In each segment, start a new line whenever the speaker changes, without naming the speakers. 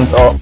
Me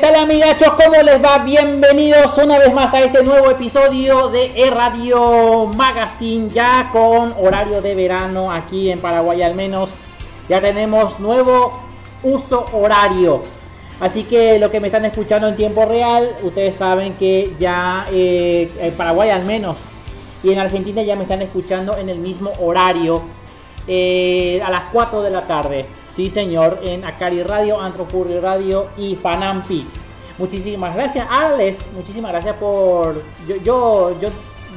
tal amigachos? ¿Cómo les va? Bienvenidos una vez más a este nuevo episodio de E Radio Magazine, ya con horario de verano aquí en Paraguay al menos. Ya tenemos nuevo uso horario. Así que lo que me están escuchando en tiempo real, ustedes saben que ya eh, en Paraguay al menos y en Argentina ya me están escuchando en el mismo horario eh, a las 4 de la tarde. Sí, señor, en Acari Radio, Antropurri Radio y Panampi. Muchísimas gracias, Alex. Muchísimas gracias por. Yo, yo,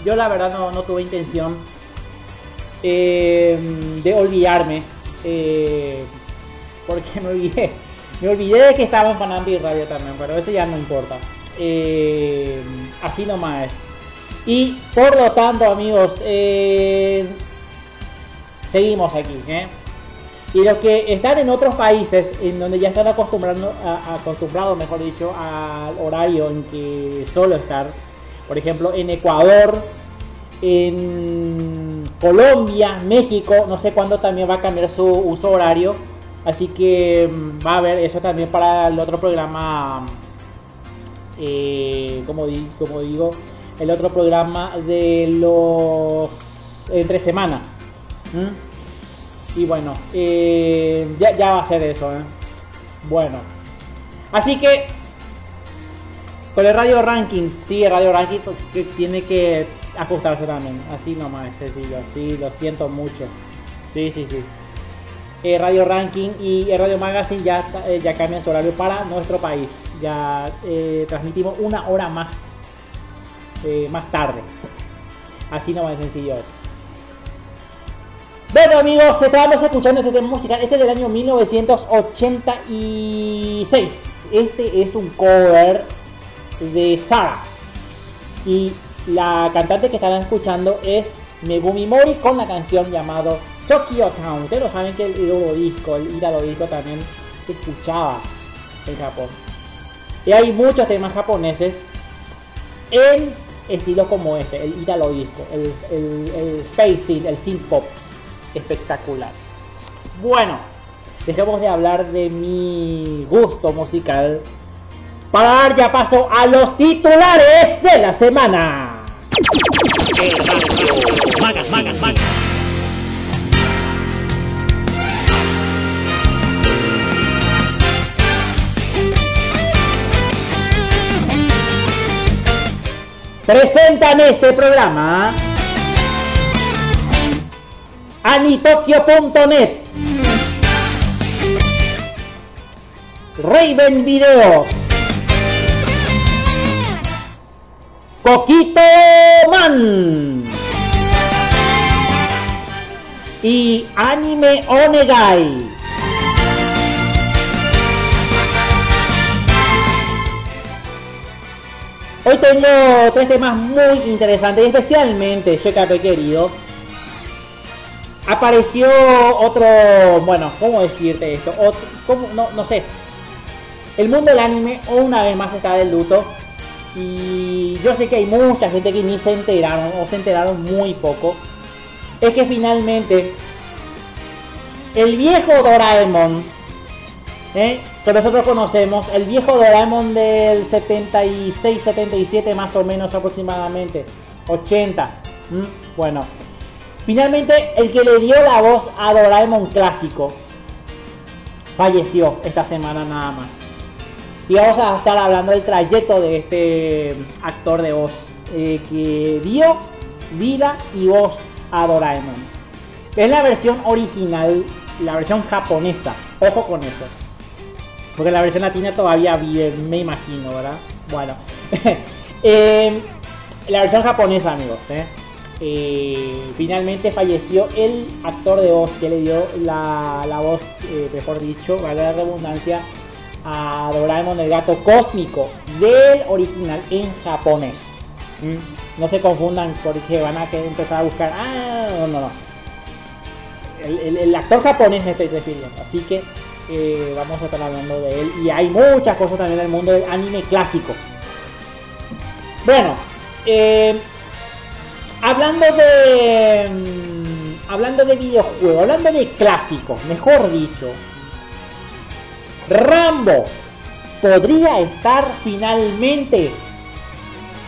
yo, la verdad no, no tuve intención eh, de olvidarme. Eh, porque me olvidé. Me olvidé de que estaba en Panampi Radio también, pero eso ya no importa. Así nomás. Y por lo tanto, amigos, seguimos aquí. ¿eh? Y los que están en otros países, en donde ya están acostumbrando, acostumbrados, mejor dicho, al horario en que solo estar, por ejemplo, en Ecuador, en Colombia, México, no sé cuándo también va a cambiar su uso horario, así que mm, va a haber eso también para el otro programa, eh, como, como digo, el otro programa de los entre semana. ¿Mm? Y bueno, eh, ya, va a ser eso. ¿eh? Bueno, así que con el radio ranking, sí, el radio ranking tiene que ajustarse también. Así nomás, es sencillo. Sí, lo siento mucho. Sí, sí, sí. Eh, radio ranking y el radio magazine ya, eh, ya cambian su horario para nuestro país. Ya transmitimos una hora más, más tarde. Así nomás sencillo eso. Bueno amigos, estábamos escuchando este tema musical, este es del año 1986. Este es un cover de Sara. Y la cantante que estarán escuchando es Megumi Mori con la canción llamado Tokyo Town. Ustedes lo saben que el Iroro disco, el Iralo disco también escuchaba en Japón. Y hay muchos temas japoneses en estilos como este, el Italo disco, el, el, el el synth pop, espectacular. Bueno, dejemos de hablar de mi gusto musical para dar ya paso a los titulares de la semana. Presentan este programa Anitokyo.net Raven Videos. Coquito Man. Y Anime Onegai. Hoy tengo tres temas muy interesantes y especialmente, Shekape querido, apareció otro, bueno, ¿cómo decirte esto? Otro. No, no sé. El mundo del anime una vez más está de luto y yo sé que hay mucha gente que ni se enteraron o se enteraron muy poco. Es que finalmente el viejo Doraemon, ¿eh? que nosotros conocemos, el viejo Doraemon del 76, 77 más o menos aproximadamente, 80, ¿m? bueno, finalmente el que le dio la voz a Doraemon clásico falleció esta semana nada más. Y vamos a estar hablando del trayecto de este actor de voz eh, que dio vida y voz a Doraemon. Es la versión original, la versión japonesa. Ojo con eso. Porque la versión latina todavía vive, me imagino, ¿verdad? Bueno. Eh, la versión japonesa, amigos. ¿eh? Eh, finalmente falleció el actor de voz que le dio la, la voz, eh, mejor dicho, vale la redundancia, a Doraemon el gato cósmico del original en japonés. ¿Mm? No se confundan porque van a empezar a buscar. Ah, no, no, no. El, actor japonés me estoy refiriendo. Así que eh, vamos a estar hablando de él. Y hay muchas cosas también del mundo del anime clásico. Bueno, hablando de. mm, Hablando de videojuegos, hablando de clásicos, mejor dicho. Rambo, podría estar finalmente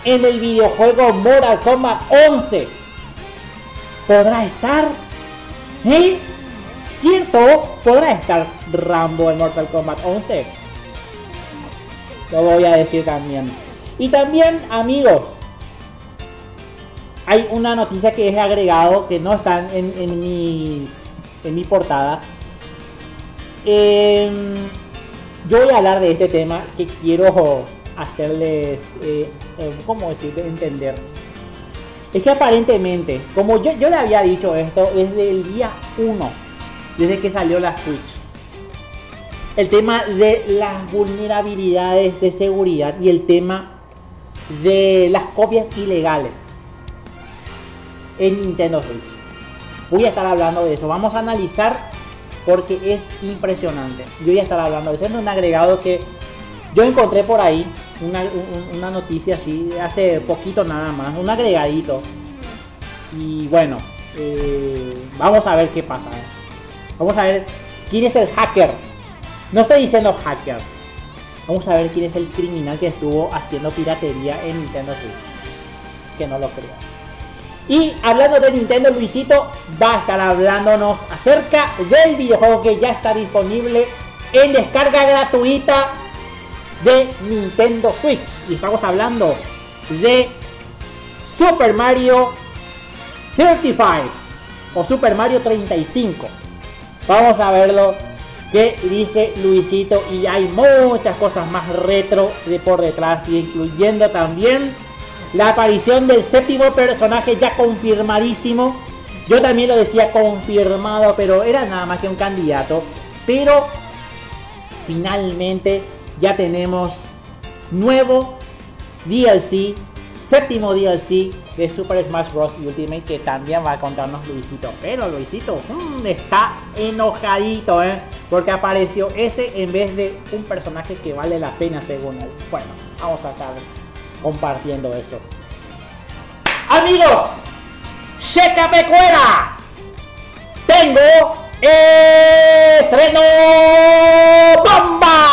en el videojuego Mortal Kombat 11. ¿Podrá estar? ¿Eh? ¿Cierto? ¿Podrá estar Rambo en Mortal Kombat 11? Lo voy a decir también. Y también, amigos, hay una noticia que es agregado que no está en, mi, en mi portada. Em, yo voy a hablar de este tema que quiero hacerles, eh, eh, ¿cómo decir? Entender. Es que aparentemente, como yo, yo le había dicho esto desde el día 1, desde que salió la Switch, el tema de las vulnerabilidades de seguridad y el tema de las copias ilegales en Nintendo Switch. Voy a estar hablando de eso. Vamos a analizar porque es impresionante. Yo voy a estar hablando de eso. Es un agregado que yo encontré por ahí. Una, un- una noticia así hace poquito nada más. Un agregadito. Y bueno, eh, vamos a ver qué pasa. Vamos a ver quién es el hacker. No estoy diciendo hacker. Vamos a ver quién es el criminal que estuvo haciendo piratería en Nintendo Switch. Que no lo creo. Y hablando de Nintendo, Luisito va a estar hablándonos acerca del videojuego que ya está disponible en descarga gratuita de Nintendo Switch. Y estamos hablando de Super Mario 35 o Super Mario 35. Vamos a verlo que dice Luisito y hay muchas cosas más retro de por detrás, incluyendo también la aparición del séptimo personaje ya confirmadísimo. Yo también lo decía confirmado, pero era nada más que un candidato. Pero finalmente ya tenemos nuevo DLC, séptimo DLC de Super Smash Bros. Ultimate que también va a contarnos Luisito. Pero Luisito mm, está enojadito, ¿eh? Porque apareció ese en vez de un personaje que vale la pena según él. Bueno, vamos a estar compartiendo eso. Amigos, checa pecuera. Tengo estreno bomba.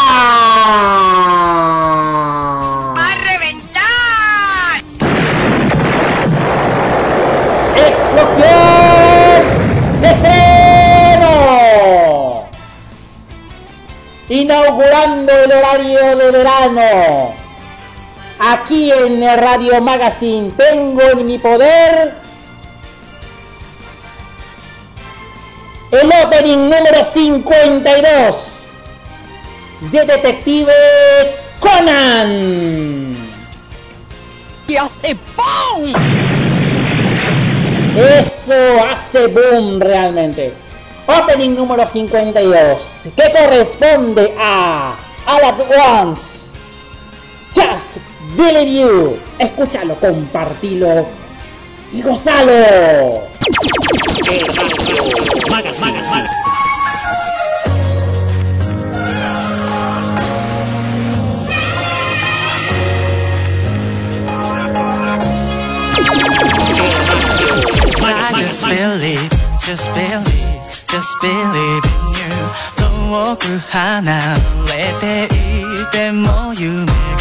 ¡A reventar!
¡Explosión! ¡Estreno! Inaugurando el horario de verano. Aquí en Radio Magazine tengo en mi poder el opening número 52 de Detective Conan.
¡Y hace ¡pum!
Eso hace boom realmente. Opening número 52, que corresponde a All at Once. Just Believe You. Escúchalo, compartilo y gozalo.
I just believe, just believe, just believe in you 遠く離れていても夢が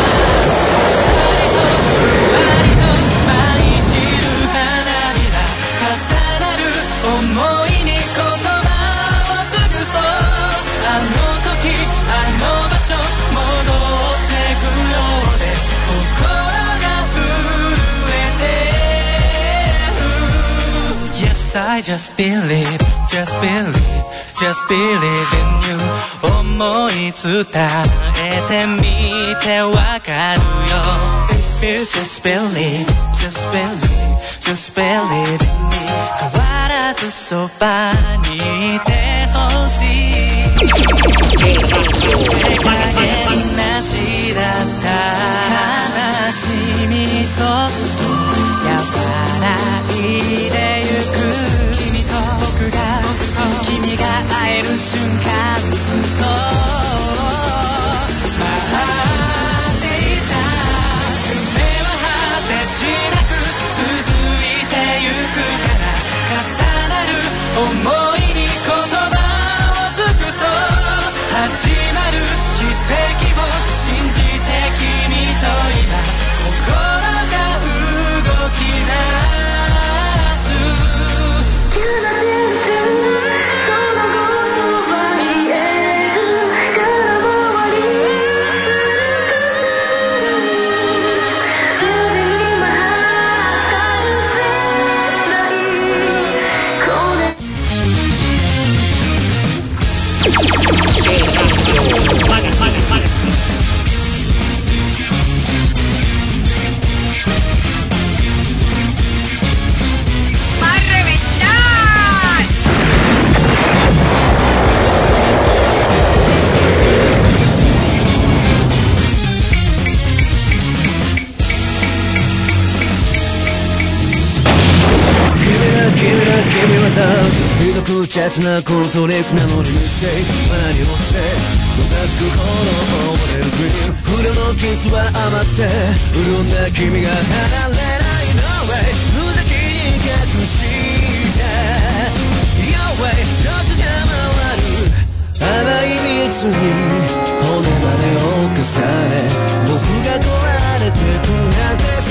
I just believe just believe just believe in you 思い伝えてみてわかるよ feels just believe just believe just believe in me 変わらずそばにいてほしいなしだった悲しみそっと和らいでゆく君と僕が
君が会える瞬間想いに
言葉を
尽くそう。始まるひどく雑なこのトリックなのにミステイク罠に落ちてもがくほど溺れるクリーム不良のキスは甘くて潤んだ君が離れない No way 無邪気に隠した Your way 毒が回る甘い蜜に骨までを重ね僕が壊れてくなんて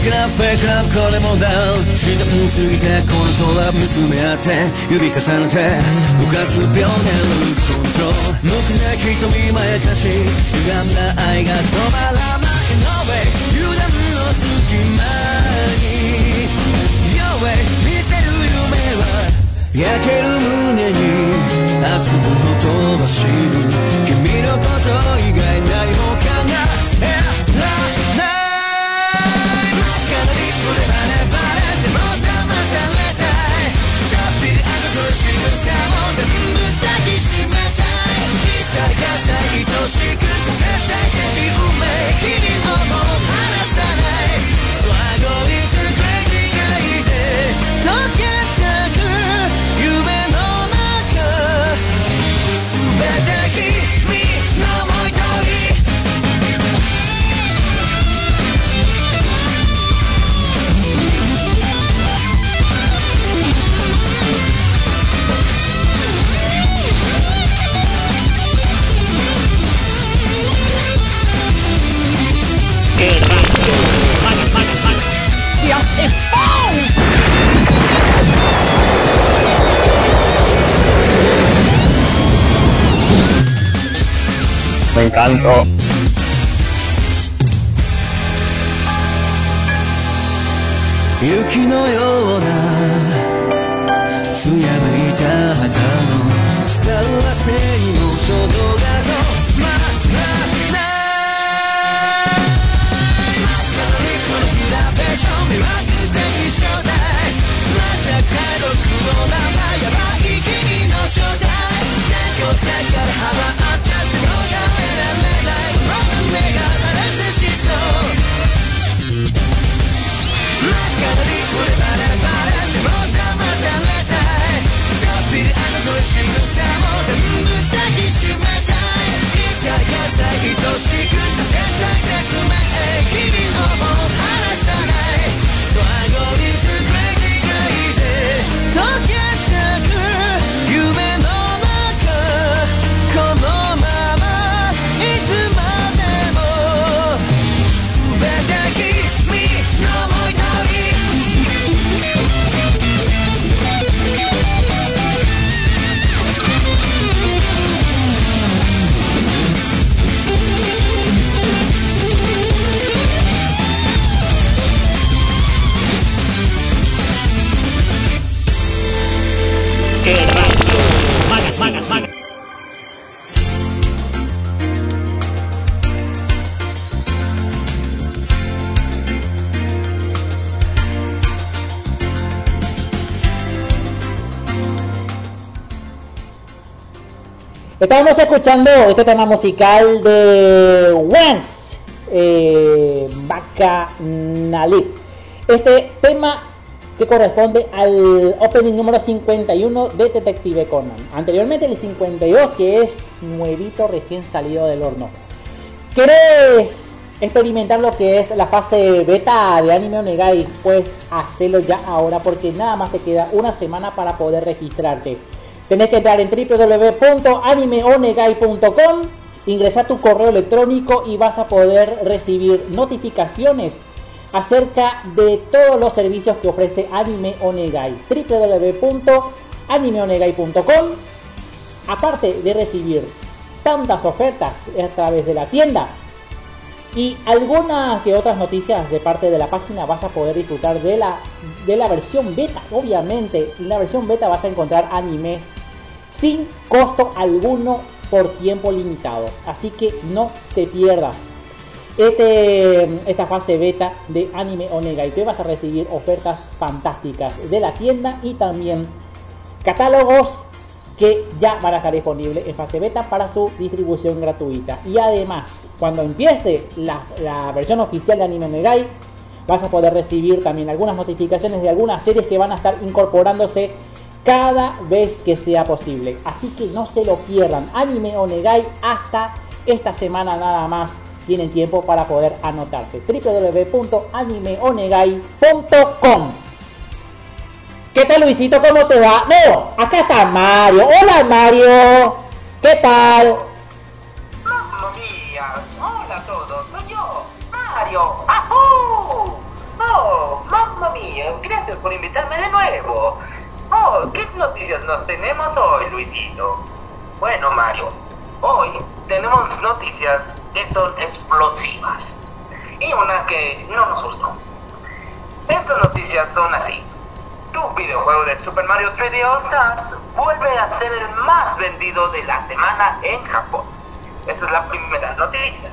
クラブフェイクラブこれもダウン。自然すぎてこのトラブ見つめ合って指重ねて浮かす秒でルーズコントロール無垢な瞳まやかし歪んだ愛が止まらない No way 油断の隙間に Your way 見せる夢は焼ける胸に熱くほとばし君のこと 愛しくて絶対的運命君
Me encantó.
雪
Estábamos escuchando este tema musical de Wens, eh, Bacchanalic. Este tema que corresponde al opening número 51 de Detective Conan. Anteriormente el 52 que es nuevito recién salido del horno. ¿Querés experimentar lo que es la fase beta de Anime Onegai? Pues hacelo ya ahora porque nada más te queda una semana para poder registrarte. Tenés que entrar en www.animeonegai.com, ingresar tu correo electrónico y vas a poder recibir notificaciones acerca de todos los servicios que ofrece Anime Onegai. www.animeonegai.com Aparte de recibir tantas ofertas a través de la tienda y algunas que otras noticias de parte de la página vas a poder disfrutar de la, de la versión beta. Obviamente, en la versión beta vas a encontrar animes sin costo alguno por tiempo limitado. Así que no te pierdas este, esta fase beta de Anime Onegai. Te vas a recibir ofertas fantásticas de la tienda y también catálogos que ya van a estar disponibles en fase beta para su distribución gratuita. Y además, cuando empiece la, la versión oficial de Anime Onegai, vas a poder recibir también algunas notificaciones de algunas series que van a estar incorporándose cada vez que sea posible. Así que no se lo pierdan. Anime Onegai hasta esta semana nada más tienen tiempo para poder anotarse. www.animeonegai.com ¿Qué tal Luisito? ¿Cómo te va? No, acá está Mario. Hola Mario. ¿Qué tal?
Mamma mía, hola a todos, soy yo, Mario. ¡Ajú! Oh, mamma mía, gracias por invitarme de nuevo. Oh, ¿qué noticias nos tenemos hoy, Luisito? Bueno, Mario, hoy tenemos noticias que son explosivas y una que no nos gustó. Estas noticias son así. Tu videojuego de Super Mario 3D All Stars vuelve a ser el más vendido de la semana en Japón. Esa es la primera noticia.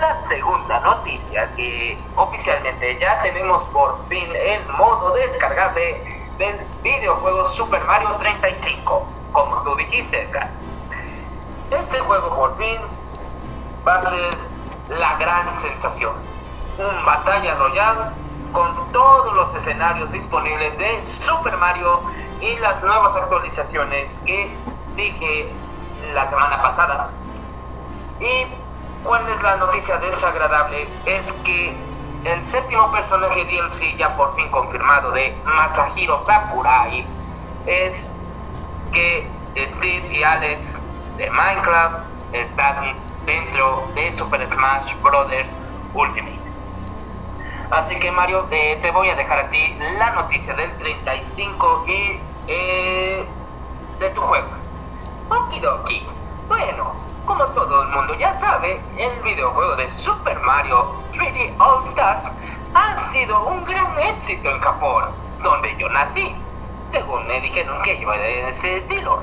La segunda noticia que oficialmente ya tenemos por fin el modo descargable del videojuego Super Mario 35, como tú dijiste, Edgar. Este juego por fin va a ser la gran sensación. Un batalla royal con todos los escenarios disponibles de Super Mario y las nuevas actualizaciones que dije la semana pasada. Y cuál es la noticia desagradable es que el séptimo personaje DLC ya por fin confirmado de Masahiro Sakurai es que Steve y Alex de Minecraft están dentro de Super Smash Bros. Ultimate. Así que Mario, eh, te voy a dejar a ti la noticia del 35 y eh, de tu juego. Okidoki. Bueno, como todo el mundo ya sabe, el videojuego de Super Mario 3D All Stars ha sido un gran éxito en Japón, donde yo nací. Según me dijeron que iba de ese estilo.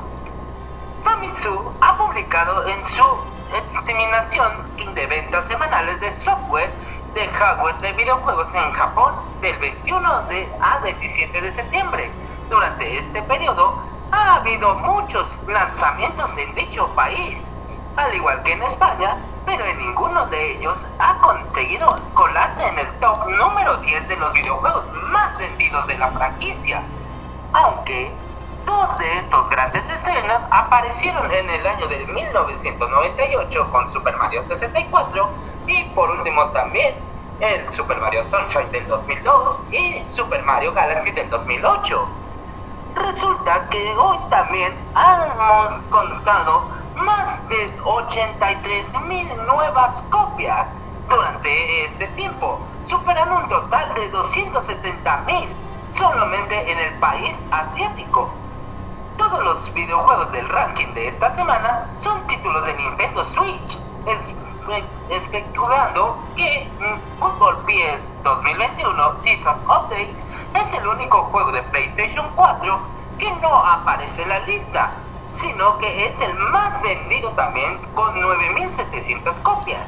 Famitsu ha publicado en su estimación de ventas semanales de software de hardware de videojuegos en Japón del 21 de a 27 de septiembre. Durante este periodo ha habido muchos lanzamientos en dicho país, al igual que en España, pero en ninguno de ellos ha conseguido colarse en el top número 10 de los videojuegos más vendidos de la franquicia. Aunque dos de estos grandes estrenos aparecieron en el año de 1998 con Super Mario 64 y por último también el Super Mario Sunshine del 2002 y Super Mario Galaxy del 2008. Resulta que hoy también hemos constado más de 83 mil nuevas copias durante este tiempo, superando un total de 270 mil solamente en el país asiático. Todos los videojuegos del ranking de esta semana son títulos de Nintendo Switch, es- especulando que mm, Football PS 2021 Season Update es el único juego de PlayStation 4 que no aparece en la lista, sino que es el más vendido también con 9.700 copias.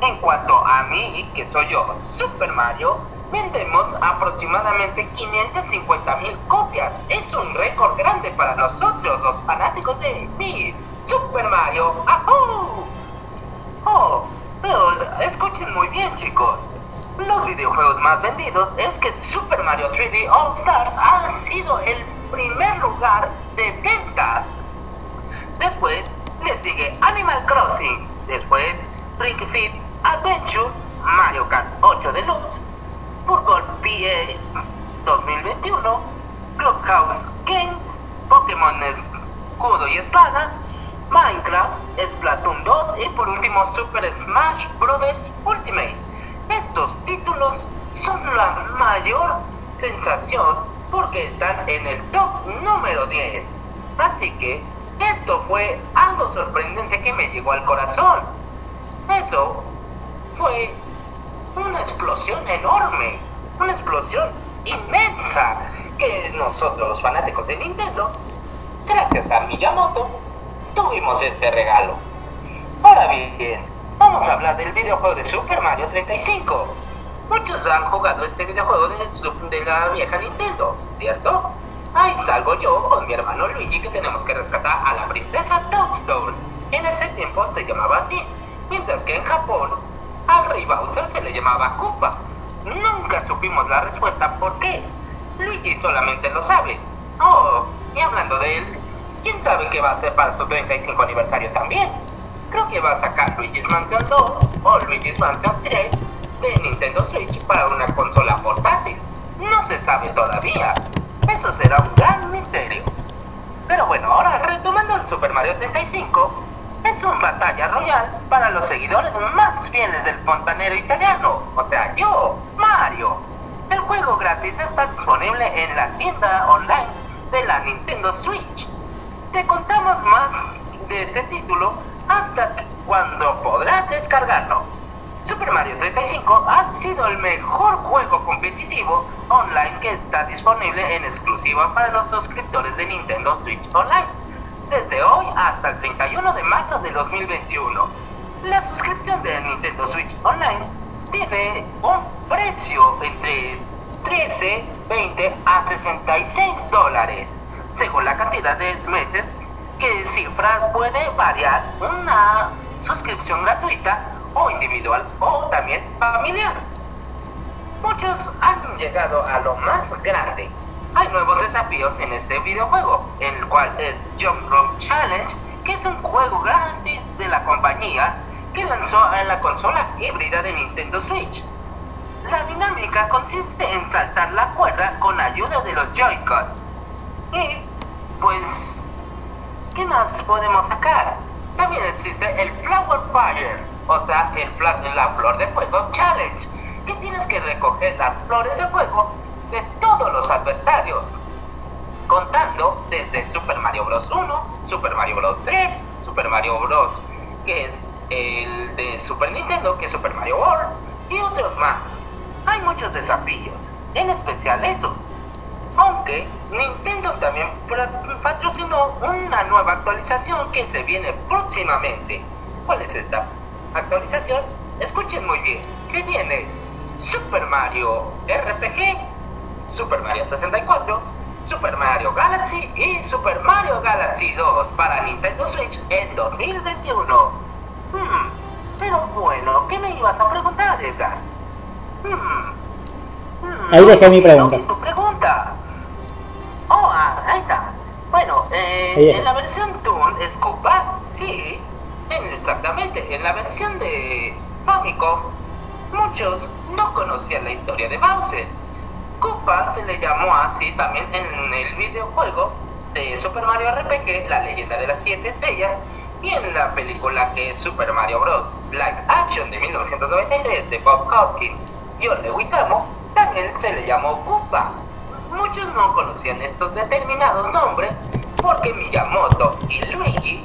En cuanto a mí, que soy yo, Super Mario, vendemos aproximadamente 550.000 copias. Es un récord grande para nosotros, los fanáticos de mi Super Mario. ¡Ajú! Oh, pero escuchen muy bien, chicos. Los videojuegos más vendidos es que Super Mario 3D All Stars ha sido el primer lugar de ventas. Después le sigue Animal Crossing. Después Ring Fit Adventure, Mario Kart 8 Deluxe, Fútbol PS 2021, Clubhouse Games, Pokémon Escudo y Espada, Minecraft, Splatoon 2 y por último Super Smash Bros. Ultimate. Estos títulos son la mayor sensación porque están en el top número 10. Así que esto fue algo sorprendente que me llegó al corazón. Eso fue una explosión enorme, una explosión inmensa que nosotros los fanáticos de Nintendo, gracias a Miyamoto, tuvimos este regalo. Ahora bien, vamos a hablar del videojuego de Super Mario 35. Muchos han jugado este videojuego de, la vieja Nintendo, ¿cierto? Ahí salgo yo con mi hermano Luigi que tenemos que rescatar a la princesa Toadstone. En ese tiempo se llamaba así, mientras que en Japón al rey Bowser se le llamaba Koopa. Nunca supimos la respuesta por qué. Luigi solamente lo sabe. Oh, y hablando de él, ¿quién sabe qué va a hacer para su 35 aniversario también? Creo que va a sacar Luigi's Mansion 2 o Luigi's Mansion 3 de Nintendo Switch para una consola portátil. No se sabe todavía. Eso será un gran misterio. Pero bueno, ahora retomando el Super Mario 35, es una batalla royal para los seguidores más fieles del fontanero italiano, o sea, yo, Mario. El juego gratis está disponible en la tienda online de la Nintendo Switch. Te contamos más de este título hasta cuando podrás descargarlo. Super Mario 35 ha sido el mejor juego competitivo online que está disponible en exclusiva para los suscriptores de Nintendo Switch Online desde hoy hasta el 31 de marzo de 2021. La suscripción de Nintendo Switch Online tiene un precio entre 13, 20 a 66 dólares, según la cantidad de meses que cifra puede variar una suscripción gratuita o individual o también familiar. Muchos han llegado a lo más grande. Hay nuevos desafíos en este videojuego, el cual es Jump Rope Challenge, que es un juego gratis de la compañía que lanzó en la consola híbrida de Nintendo Switch. La dinámica consiste en saltar la cuerda con ayuda de los Joy-Con. Y, pues, ¿qué más podemos sacar? También existe el Flower Fire, o sea, el la flor de fuego challenge, que tienes que recoger las flores de fuego de todos los adversarios, contando desde Super Mario Bros. 1, Super Mario Bros. 3, Super Mario Bros. que es el de Super Nintendo, que es Super Mario World, y otros más. Hay muchos desafíos, en especial esos. Aunque Nintendo también patrocinó una nueva actualización que se viene próximamente. ¿Cuál es esta actualización? Escuchen muy bien. Se viene Super Mario RPG, Super Mario 64, Super Mario Galaxy y Super Mario Galaxy 2 para Nintendo Switch en 2021. Hmm, pero bueno, ¿qué me ibas a preguntar, Edgar? Hmm, hmm,
Ahí dejé mi pregunta.
tu pregunta. Oh, ah, ahí está. Bueno, eh,
Ahí
en la versión Toon Koopa, sí, exactamente. En la versión de Famicom, muchos no conocían la historia de Bowser. Koopa se le llamó así también en el videojuego de Super Mario RPG, La leyenda de las siete estrellas, y en la película que es Super Mario Bros. Live Action de 1993 de Bob Hoskins y John Leguizamo, también se le llamó Koopa. Muchos no conocían estos determinados nombres porque Miyamoto y Luigi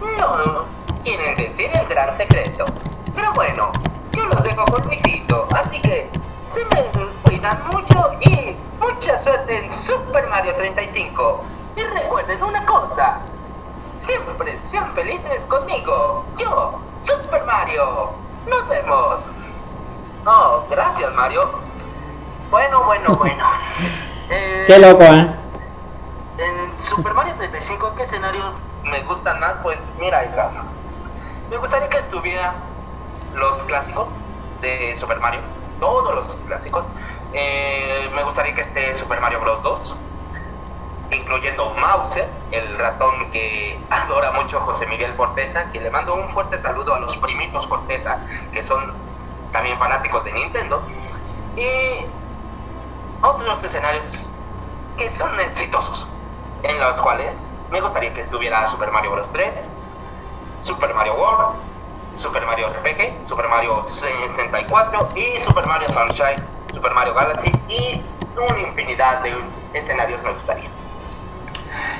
no quieren decir el gran secreto. Pero bueno, yo los dejo con Luisito, así que se me cuidan mucho y mucha suerte en Super Mario 35. Y recuerden una cosa, siempre sean felices conmigo. Yo, Super Mario. Nos vemos. Oh, gracias Mario. Bueno, bueno, bueno. Eh,
Qué loco, ¿eh?
en Super Mario 35, ¿qué escenarios me gustan más? Pues mira, hija, me gustaría que estuviera los clásicos de Super Mario, todos los clásicos. Eh, me gustaría que esté Super Mario Bros. 2, incluyendo Mauser, el ratón que adora mucho José Miguel Forteza, que le mando un fuerte saludo a los primitos Forteza, que son también fanáticos de Nintendo. Y otros escenarios que son exitosos, en los cuales me gustaría que estuviera Super Mario Bros. 3, Super Mario World, Super Mario RPG, Super Mario 64 y Super Mario Sunshine, Super Mario Galaxy y una infinidad de escenarios me gustaría.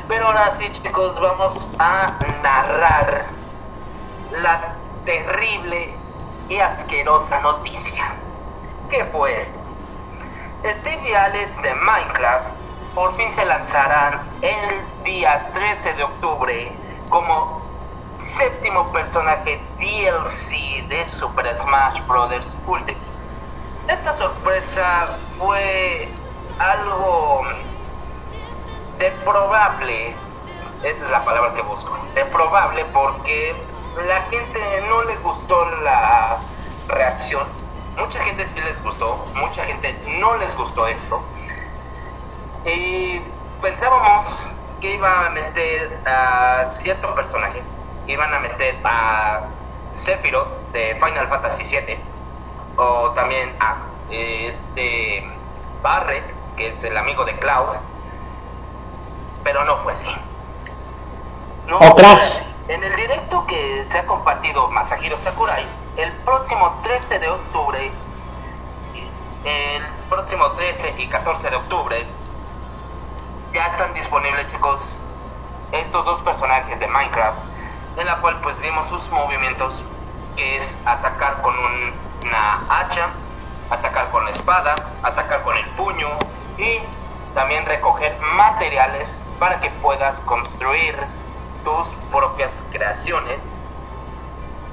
Pero ahora sí chicos, vamos a narrar la terrible y asquerosa noticia. que esto? Steve y Alex de Minecraft por fin se lanzarán el día 13 de octubre como séptimo personaje DLC de Super Smash Bros. Ultimate. Esta sorpresa fue algo de probable, esa es la palabra que busco, de probable porque la gente no les gustó la reacción, mucha gente sí les gustó, mucha gente no les gustó esto. Y pensábamos que iban a meter a cierto personaje, iban a meter a Sephiroth de Final Fantasy VII, o también a este Barret, que es el amigo de Cloud, pero no fue así. No
O
fue
Crash.
así. En el directo que se ha compartido Masahiro Sakurai, el próximo 13 de octubre, el próximo 13 y 14 de octubre, ya están disponibles chicos estos dos personajes de Minecraft, en la cual pues vimos sus movimientos, que es atacar con un- una hacha, atacar con la espada, atacar con el puño y también recoger materiales para que puedas construir tus propias creaciones.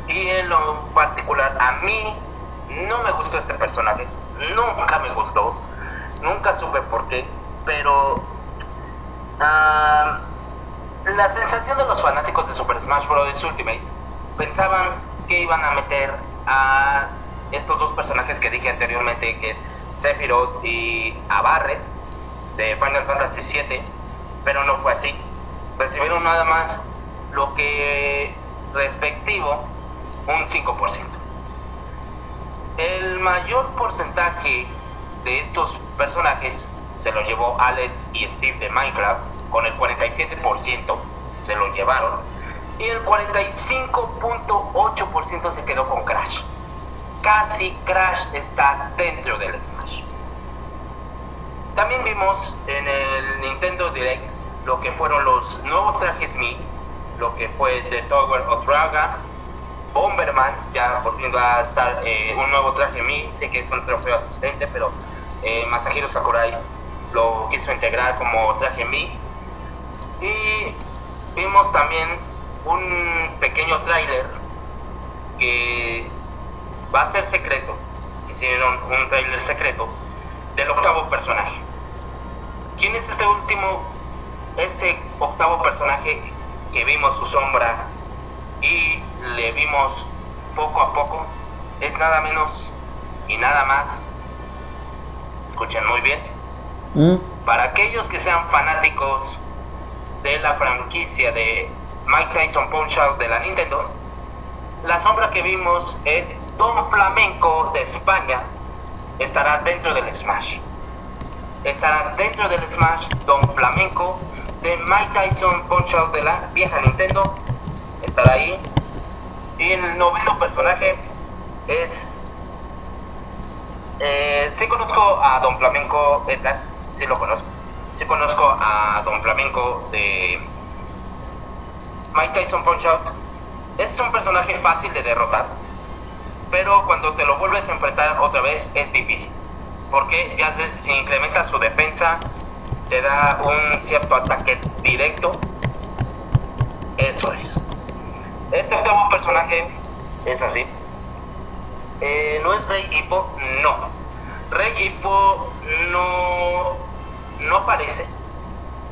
Y en lo particular a mí no me gustó este personaje, nunca me gustó, nunca supe por qué, pero ah, la sensación de los fanáticos de Super Smash Bros. Ultimate pensaban que iban a meter a estos dos personajes que dije anteriormente, que es Sephiroth y a Barret de Final Fantasy VII, pero no fue así. Recibieron nada más lo que respectivo un 5%. El mayor porcentaje de estos personajes se lo llevó Alex y Steve de Minecraft, con el 47% se lo llevaron, y el 45.8% se quedó con Crash. Casi Crash está dentro del Smash. También vimos en el Nintendo Direct lo que fueron los nuevos trajes Mi, lo que fue The Tower of Raga, Bomberman, ya por fin va a estar eh, un nuevo traje Mi, sé que es un trofeo asistente, pero eh, Masahiro Sakurai lo quiso integrar como traje Mi. Y vimos también un pequeño tráiler que va a ser secreto, hicieron un tráiler secreto del octavo personaje. ¿Quién es este último, este octavo personaje que vimos su sombra y le vimos poco a poco? Es nada menos y nada más, escuchen muy bien,
¿Mm?
para aquellos que sean fanáticos de la franquicia de Mike Tyson Punch Out de la Nintendo, la sombra que vimos es Don Flamenco de España, estará dentro del Smash. Estará dentro del Smash Don Flamenco de Mike Tyson Punch Out de la vieja Nintendo, estará ahí. Y el noveno personaje es eh, sí conozco a Don Flamenco Edgar, sí lo conozco. Sí conozco a Don Flamenco de Mike Tyson Punch Out. Es un personaje fácil de derrotar, pero cuando te lo vuelves a enfrentar otra vez es difícil. porque ya incrementa su defensa, te da un cierto ataque directo. Eso es. Este octavo personaje es así. Eh, ¿No es Rey Hippo? No. Rey Hippo no, no aparece.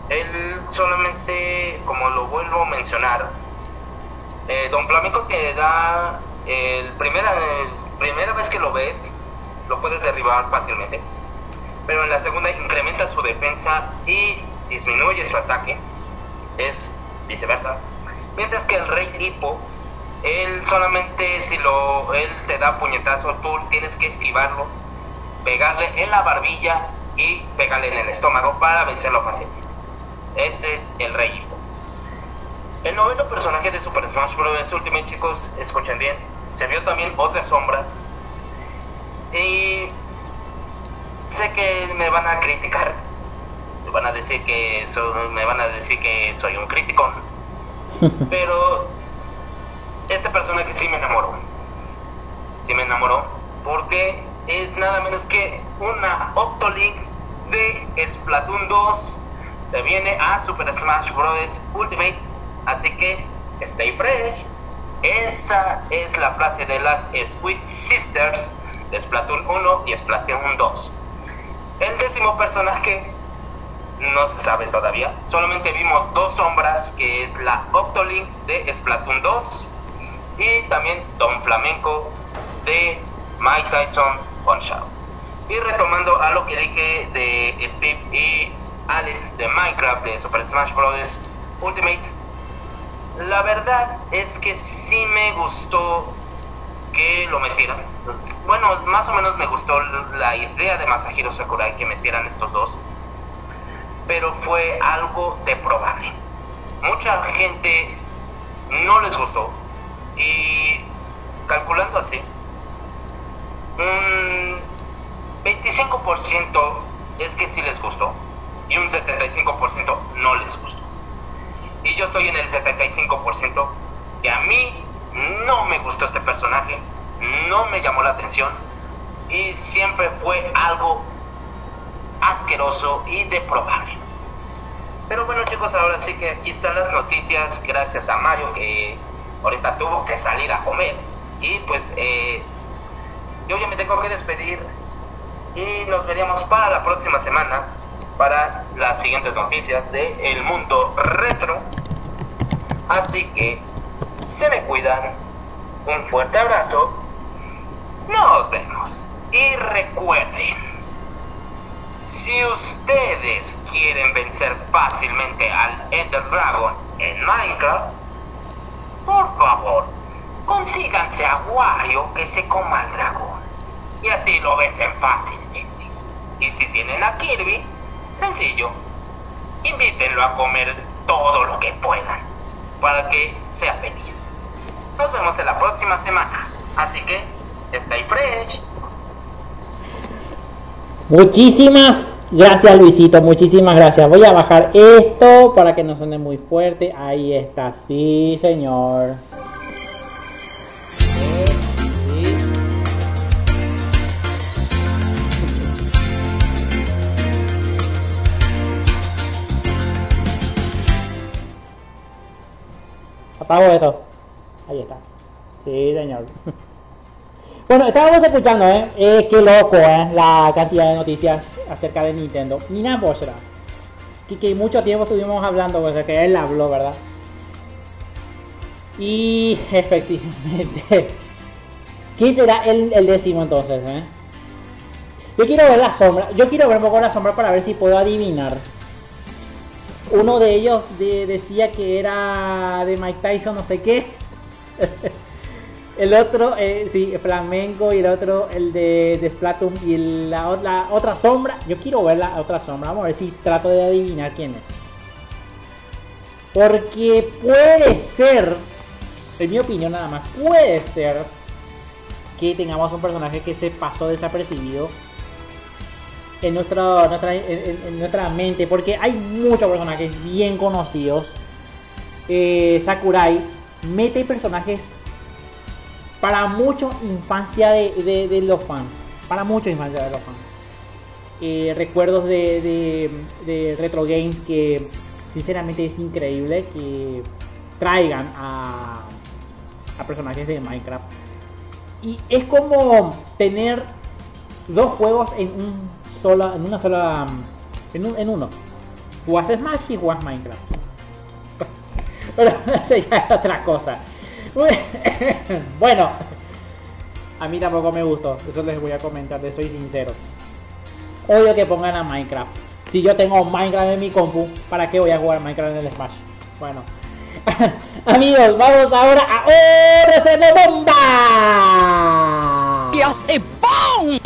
Él solamente, como lo vuelvo a mencionar, eh, Don Flamenco te da el primera, primera vez que lo ves, lo puedes derribar fácilmente. Pero en la segunda incrementa su defensa y disminuye su ataque. Es viceversa. Mientras que el Rey Hippo, él solamente si lo él te da puñetazo, tú tienes que esquivarlo, pegarle en la barbilla y pegarle en el estómago para vencerlo fácil. Ese es el Rey. El noveno personaje de Super Smash Bros. Ultimate, chicos, escuchen bien, se vio también otra sombra. Y sé que me van a criticar. Me van a decir que so- me van a decir que soy un crítico. Pero este personaje sí me enamoró. Sí me enamoró porque es nada menos que una Octolink de Splatoon 2. Se viene a Super Smash Bros. Ultimate. Así que stay fresh. Esa es la frase de las Squid Sisters de Splatoon 1 y Splatoon 2. El décimo personaje no se sabe todavía. Solamente vimos dos sombras, que es la Octolink de Splatoon 2 y también Don Flamenco de Mike Tyson Punch Out. Y retomando a lo que dije de Steve y Alex de Minecraft de Super Smash Bros. Ultimate, la verdad es que sí me gustó que lo metieran. Bueno, más o menos me gustó la idea de Masahiro Sakurai que metieran estos dos, pero fue algo de probable. Mucha gente no les gustó y calculando así, un 25% es que sí les gustó y un 75% no les gustó. Y yo estoy en el 75% que a mí no me gustó este personaje, no me llamó la atención y siempre fue algo asqueroso y deprobable. Pero bueno chicos, ahora sí que aquí están las noticias gracias a Mario que ahorita tuvo que salir a comer. Y pues eh, yo ya me tengo que despedir y nos veríamos para la próxima semana para las siguientes noticias de El Mundo Retro. Así que se me cuidan. Un fuerte abrazo. Nos vemos. Y recuerden, si ustedes quieren vencer fácilmente al Ender Dragon en Minecraft, por favor, consíganse a Wario que se coma al dragón. Y así lo vencen fácilmente. Y si tienen a Kirby, sencillo, invítenlo a comer todo lo que puedan para que sea feliz. Nos vemos en la próxima semana. Así que, stay fresh.
Muchísimas gracias Luisito, muchísimas gracias. Voy a bajar esto para que no suene muy fuerte. Ahí está, sí señor. Apago esto. Ahí está. Sí, señor. Bueno, estábamos escuchando, ¿eh? Eh, qué loco, ¿eh? La cantidad de noticias acerca de Nintendo. Nina Boshra. Que, que mucho tiempo estuvimos hablando, pues, que él habló, ¿verdad? Y efectivamente. ¿Quién será el, el décimo entonces, eh? Yo quiero ver la sombra. Yo quiero ver un poco la sombra para ver si puedo adivinar. Uno de ellos de- decía que era de Mike Tyson, no sé qué. El otro, eh, sí, flamenco y el otro, el de, de y la, la otra sombra. Yo quiero ver la otra sombra. Vamos a ver si trato de adivinar quién es. Porque puede ser, en mi opinión nada más, puede ser que tengamos un personaje que se pasó desapercibido en nuestra, nuestra- en, nuestra mente. Porque hay muchos personajes bien conocidos. Eh, Sakurai mete personajes para mucho infancia de, de- los fans. Para mucho infancia de los fans. eh, recuerdos de, de retro games que sinceramente es increíble que traigan a, a personajes de Minecraft. Y es como tener dos juegos en un sola, en una sola, en, un- en uno. Jugás Smash y jugás Minecraft. Pero eso ya es otra cosa. Bueno, a mí tampoco me gustó. Eso les voy a comentar, les soy sincero. Odio que pongan a Minecraft. Si yo tengo Minecraft en mi compu, ¿para qué voy a jugar Minecraft en el Smash? Bueno. Amigos, vamos ahora a Horas de Bomba.
Y hace ¡pum!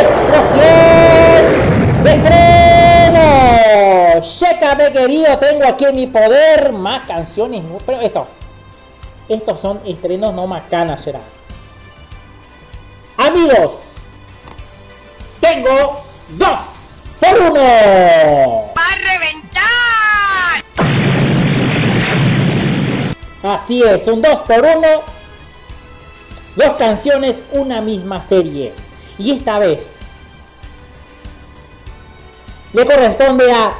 ¡Explosión de estreno! Chécame querido, tengo aquí en mi poder más canciones. Pero esto, estos son estrenos no macanas, será. Amigos, tengo dos por uno.
¡Va a reventar!
Así es, un 2 por 1 Dos canciones, una misma serie. Y esta vez le corresponde a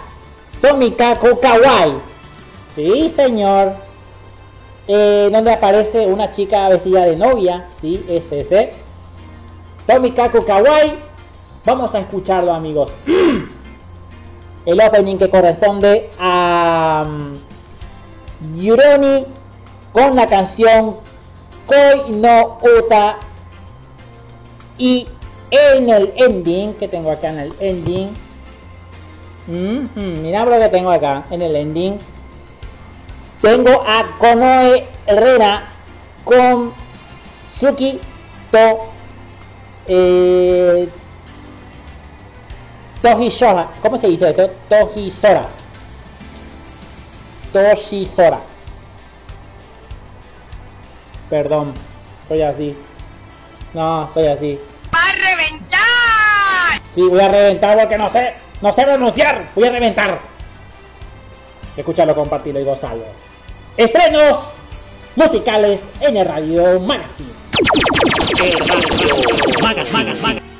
Tomikaku Kawaii. Sí, señor. Eh, donde aparece una chica vestida de novia. Sí, es ese. Kawaii. Vamos a escucharlo, amigos. El opening que corresponde a mm, Yuroni con la canción Koi no Uta y en el ending que tengo acá en el ending Mhm, mira lo que tengo acá en el ending tengo a Konoe Herrera con Suki to eh, Tohisora ¿cómo se dice esto? Tohisora Toshisora Perdón, soy así. No, soy así. Sí, voy a reventar porque no sé, no sé pronunciar. Voy a reventar. Escúchalo, compartilo y gozalo. Estrenos musicales en el Radio Magazine.
Magazine.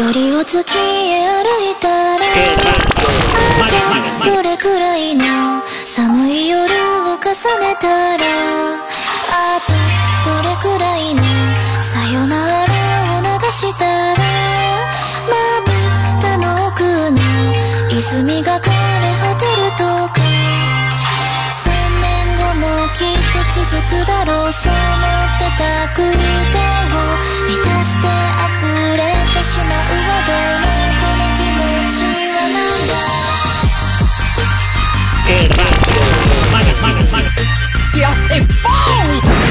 距離を月へ歩いたらあとどれくらいの寒い夜を重ねたらあとどれくらいのさよならを流したらまぶたの奥の泉が枯れ果てるとか。千年後もきっと続くだろうそう思ってた空
¡Y hace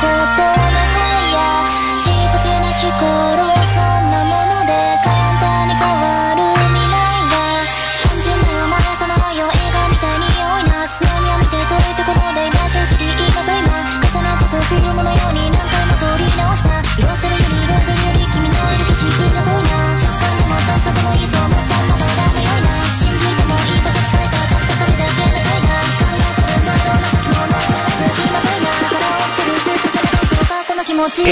ことかこの気持ちが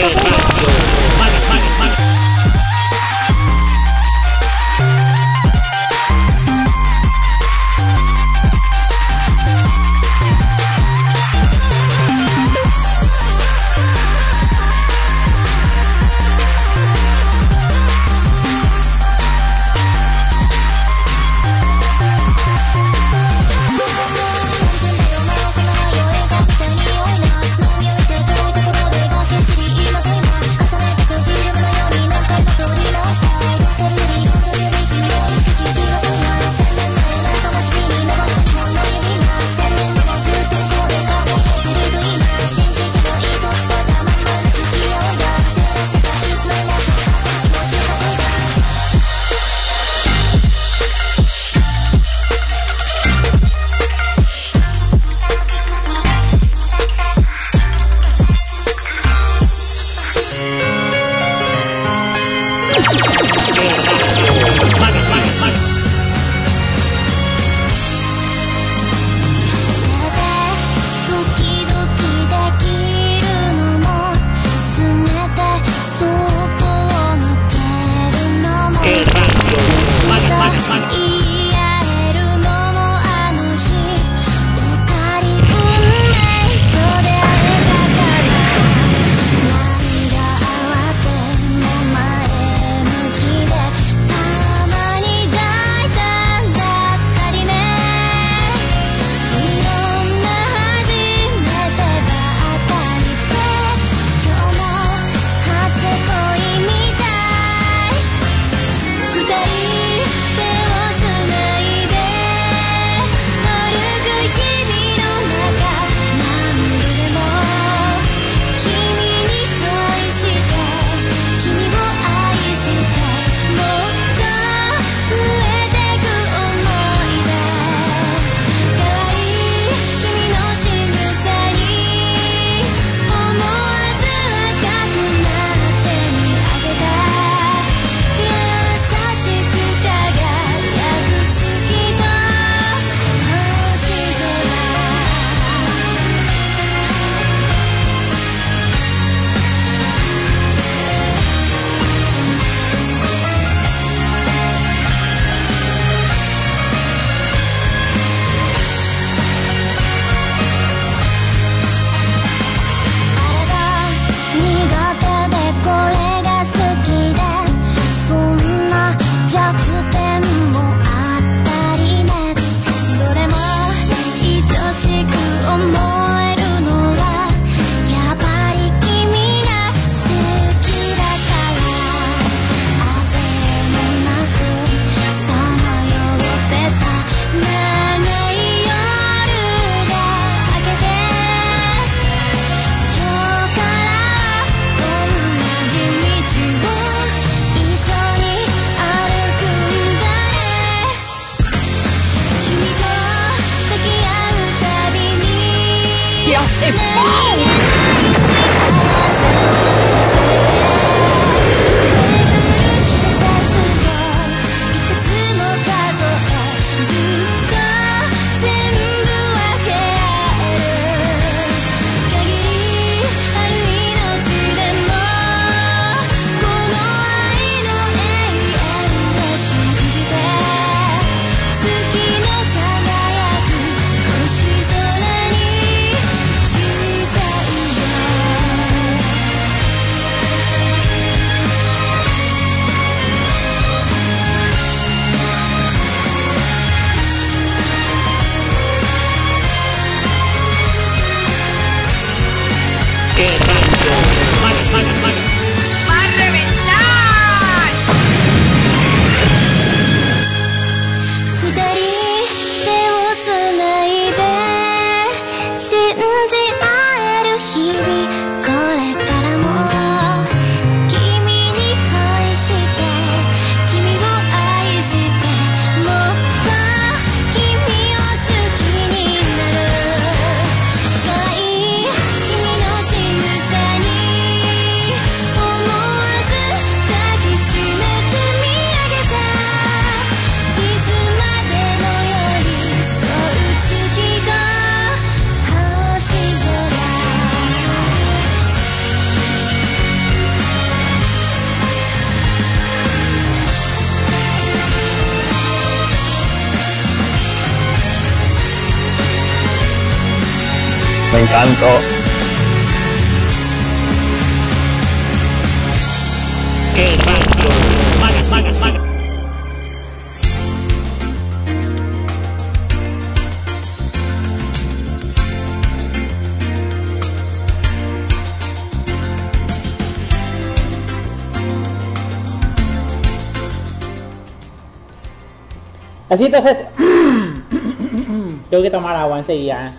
Así entonces, tengo que tomar agua enseguida. ¿eh?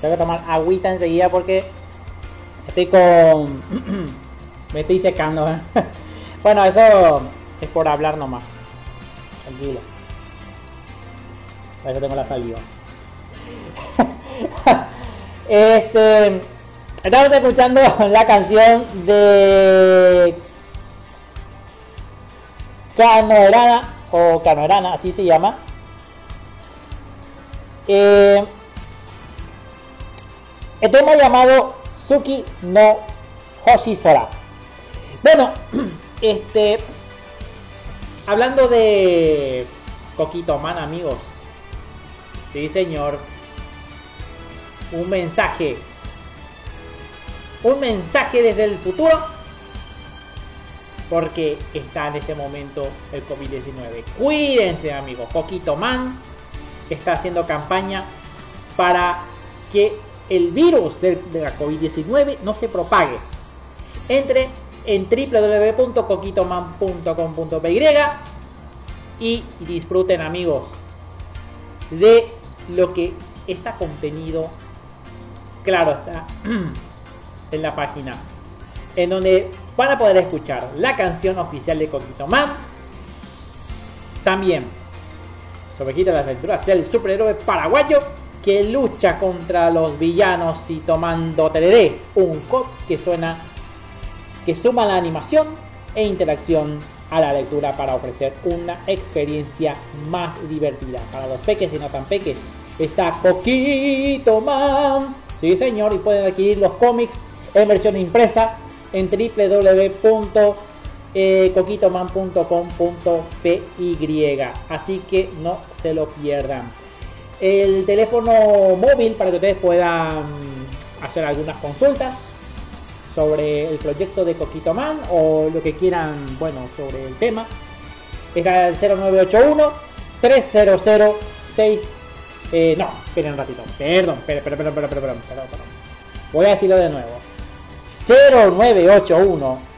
Tengo que tomar agüita enseguida porque estoy con... me estoy secando. ¿eh? bueno, eso es por hablar nomás. Tranquilo. Para eso tengo la saliva. este... Estamos escuchando la canción de Canorana o Canorana, así se llama. Eh, el tema llamado Suki no Hoshisora. Bueno, este. Hablando de Coquito Man, amigos. Sí, señor. Un mensaje. Un mensaje desde el futuro. Porque está en este momento el COVID-19. Cuídense, amigos. Coquito Man está haciendo campaña para que el virus de, de la COVID-19 no se propague. Entre en www.coquitoman.com.py y disfruten amigos de lo que está contenido claro está en la página en donde van a poder escuchar la canción oficial de Coquito Man también sobre las aventuras del superhéroe paraguayo que lucha contra los villanos y tomando TDD, un cod que suena que suma la animación e interacción a la lectura para ofrecer una experiencia más divertida. Para los peques y no tan peques, está Coquito Man. Sí, señor, y pueden adquirir los cómics en versión impresa en www.coquitoman.com.py. Así que no se lo pierdan. El teléfono móvil para que ustedes puedan hacer algunas consultas sobre el proyecto de Coquito Man o lo que quieran, bueno, sobre el tema. Es el 0981 300 6 eh, no, esperen un ratito. Perdón, perdón, perdón, perdón, perdón, perdón, perdón. Voy a decirlo de nuevo. 0981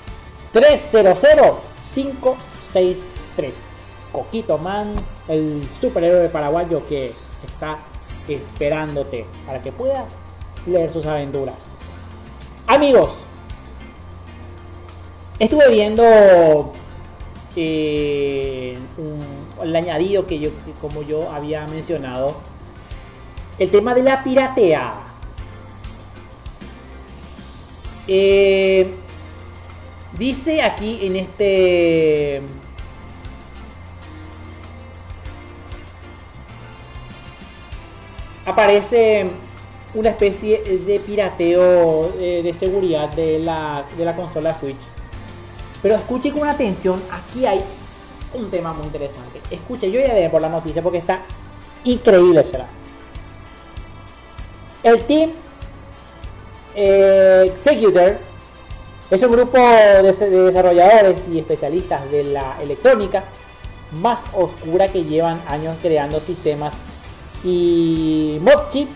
300 563. Coquito Man, el superhéroe paraguayo que está esperándote para que puedas leer sus aventuras. Amigos, estuve viendo eh, el añadido que yo, como yo había mencionado, el tema de la pirateada. Eh, dice aquí en este aparece una especie de pirateo eh, de seguridad de la, de la consola Switch. Pero escuche con atención, aquí hay un tema muy interesante. Escuche, yo ya veré por la noticia porque está increíble será. El team eh, Executor es un grupo de, de desarrolladores y especialistas de la electrónica más oscura que llevan años creando sistemas y mod chips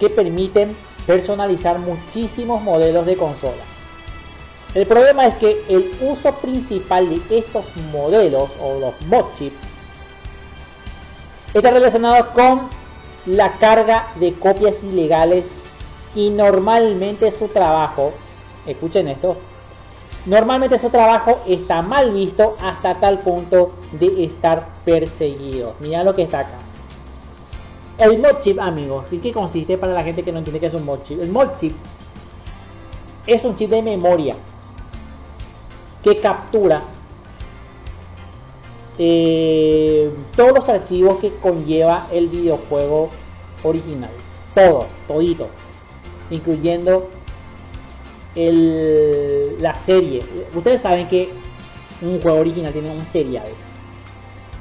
que permiten personalizar muchísimos modelos de consolas. El problema es que el uso principal de estos modelos o los mod chips está relacionado con la carga de copias ilegales y normalmente su trabajo, escuchen esto, normalmente su trabajo está mal visto hasta tal punto de estar perseguido. Mira lo que está acá. El mod chip, amigos, ¿en qué consiste para la gente que no entiende qué es un mod chip? El mod chip es un chip de memoria que captura eh, todos los archivos que conlleva el videojuego original. Todos, todito. Incluyendo el, la serie. Ustedes saben que un juego original tiene un serial.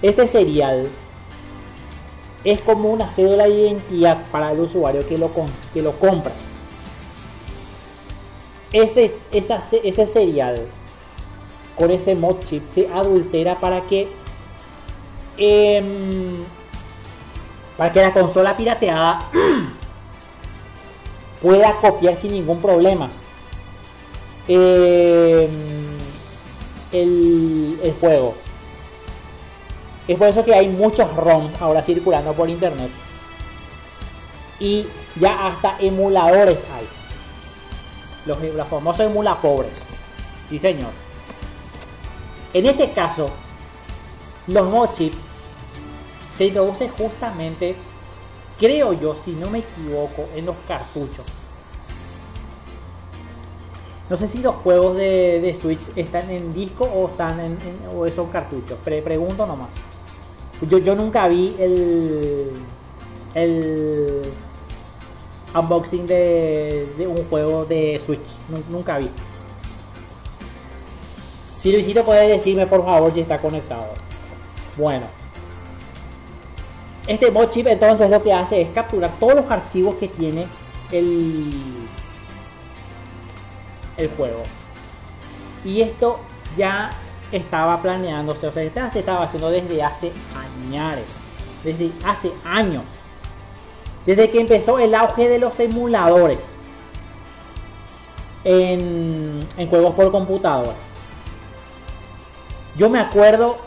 Este serial es como una cédula de identidad para el usuario que lo, que lo compra. Ese, esa, ese serial con ese mod chip se adultera para que eh, para que la consola pirateada pueda copiar sin ningún problema eh, el, juego. Es por eso que hay muchos ROMs ahora circulando por internet. Y ya hasta emuladores hay. Los, famosos emula pobres. Sí, señor. En este caso, los mod chips se introducen justamente, creo yo, si no me equivoco, en los cartuchos. No sé si los juegos de, Switch están en disco o están en, en- o son cartuchos. Pre- pregunto nomás. Yo, yo nunca vi el el unboxing de, un juego de Switch. Nu- Nunca vi. Si Luisito puede decirme por favor si está conectado. Bueno. Este mod chip entonces lo que hace es capturar todos los archivos que tiene el, el juego. Y esto ya estaba planeándose, o se estaba haciendo desde hace años, desde hace años. Desde que empezó el auge de los emuladores en, en juegos por computadora. Yo me acuerdo,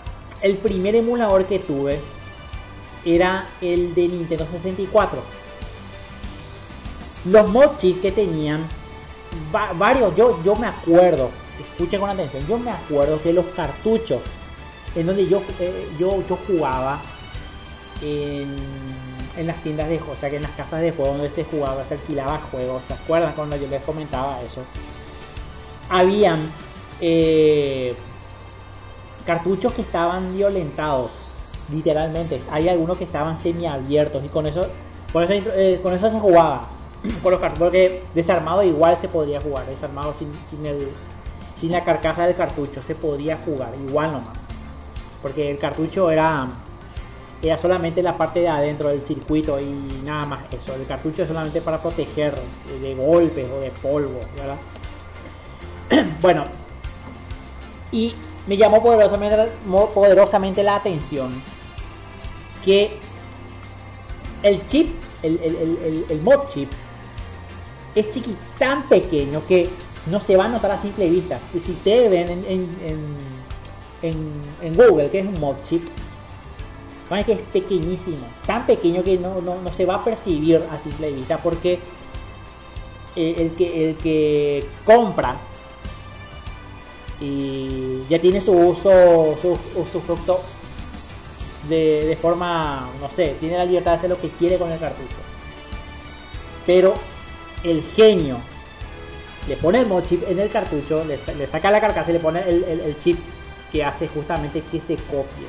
el primer emulador que tuve era el de Nintendo 64. Los mod chips que tenían, va- varios, yo, yo me acuerdo, escuchen con atención, yo me acuerdo que los cartuchos en donde yo, eh, yo, yo jugaba en, en las tiendas de o sea que en las casas de juegos donde se jugaba, se alquilaba juegos, ¿se acuerdan cuando yo les comentaba eso? Habían eh, cartuchos que estaban violentados, literalmente. Hay algunos que estaban semiabiertos y con eso, con eso, eh, con eso se jugaba. Con los cartuchos, porque desarmado igual se podría jugar, desarmado sin, sin, el, sin la carcasa del cartucho se podría jugar, igual nomás. Porque el cartucho era, era solamente la parte de adentro del circuito y nada más eso. El cartucho es solamente para proteger de, golpes o de polvo, ¿verdad? bueno, y me llamó poderosamente, poderosamente la atención que el chip, el- el- el mod chip, es chiqui tan pequeño que no se va a notar a simple vista. Y si ustedes ven en, en, en, Google que es un mod chip, van que es pequeñísimo, tan pequeño que no, no, no se va a percibir a simple vista porque eh, el, que, el que compra y ya tiene su uso, su usufructo de, de forma, no sé, tiene la libertad de hacer lo que quiere con el cartucho. Pero el genio le pone el mod chip en el cartucho, le, sa- le saca la carcasa y le pone el, chip que hace justamente que se copie.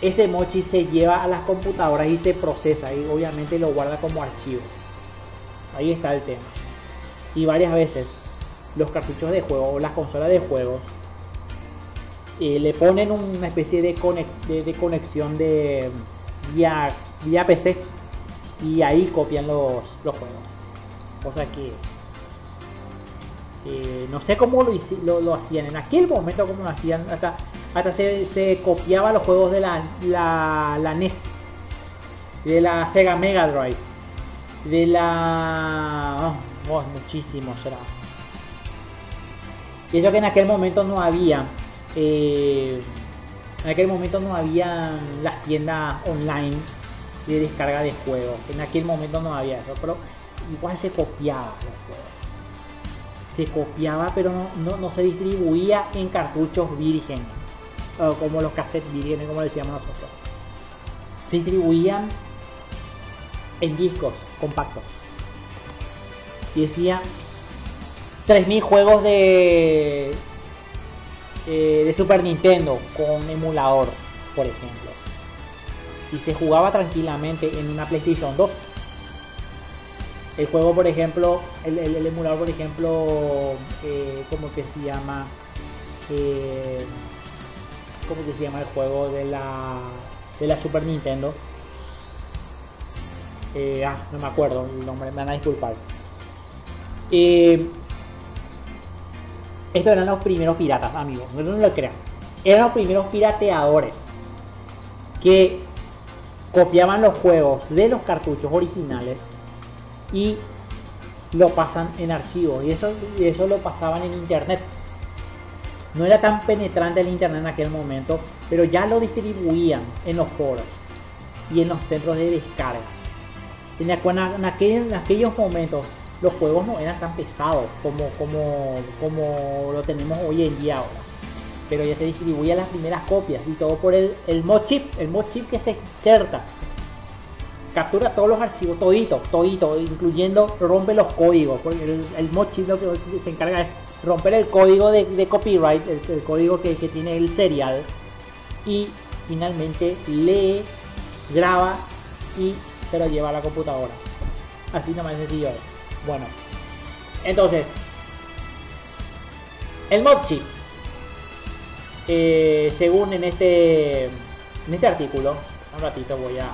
Ese mod chip se lleva a las computadoras y se procesa y obviamente lo guarda como archivo. Ahí está el tema. Y varias veces los cartuchos de juego o las consolas de juegos eh, le ponen una especie de, conex- de- conexión de vía, vía PC y ahí copian los juegos. Cosa que eh, no sé cómo lo, lo, lo hacían en aquel momento, cómo lo hacían. Hasta, hasta se, se copiaba los juegos de la, la, la NES, de la Sega Mega Drive, de la. Oh, muchísimo será. Y eso que en aquel momento no había. eh, en aquel momento no había las tiendas online de descarga de juegos. En aquel momento no había eso, pero igual se copiaba. Se copiaba, pero no, no, no se distribuía en cartuchos vírgenes, como los cassettes vírgenes, como decíamos nosotros. Se distribuían en discos compactos. Y decía 3000 juegos de eh, de Super Nintendo con emulador, por ejemplo. Y se jugaba tranquilamente en una PlayStation 2. El juego, por ejemplo, el, el- emulador, por ejemplo, eh, ¿cómo que se llama? Eh, ¿Cómo que se llama el juego de la, de la Super Nintendo? Eh, ah, no me acuerdo el nombre, me van a disculpar. Eh, estos eran los primeros piratas, amigos. No lo crean. Eran los primeros pirateadores que copiaban los juegos de los cartuchos originales y lo pasan en archivos. Y eso, y eso lo pasaban en internet. No era tan penetrante el internet en aquel momento, pero ya lo distribuían en los foros y en los centros de descargas. En, aqu- en aquel- en aquellos momentos los juegos no eran tan pesados como, como, como lo tenemos hoy en día ahora. Pero ya se distribuían las primeras copias y todo por el, el mod chip, el mod chip que se inserta. Captura todos los archivos, todito, todito, incluyendo rompe los códigos. Porque el, el mod chip lo que se encarga es romper el código de, de copyright, el, código que, que tiene el serial. Y finalmente lee, graba y se lo lleva a la computadora. Así nomás sencillo es. Bueno, entonces, el mod chip, eh, según en este, en este artículo, un ratito voy a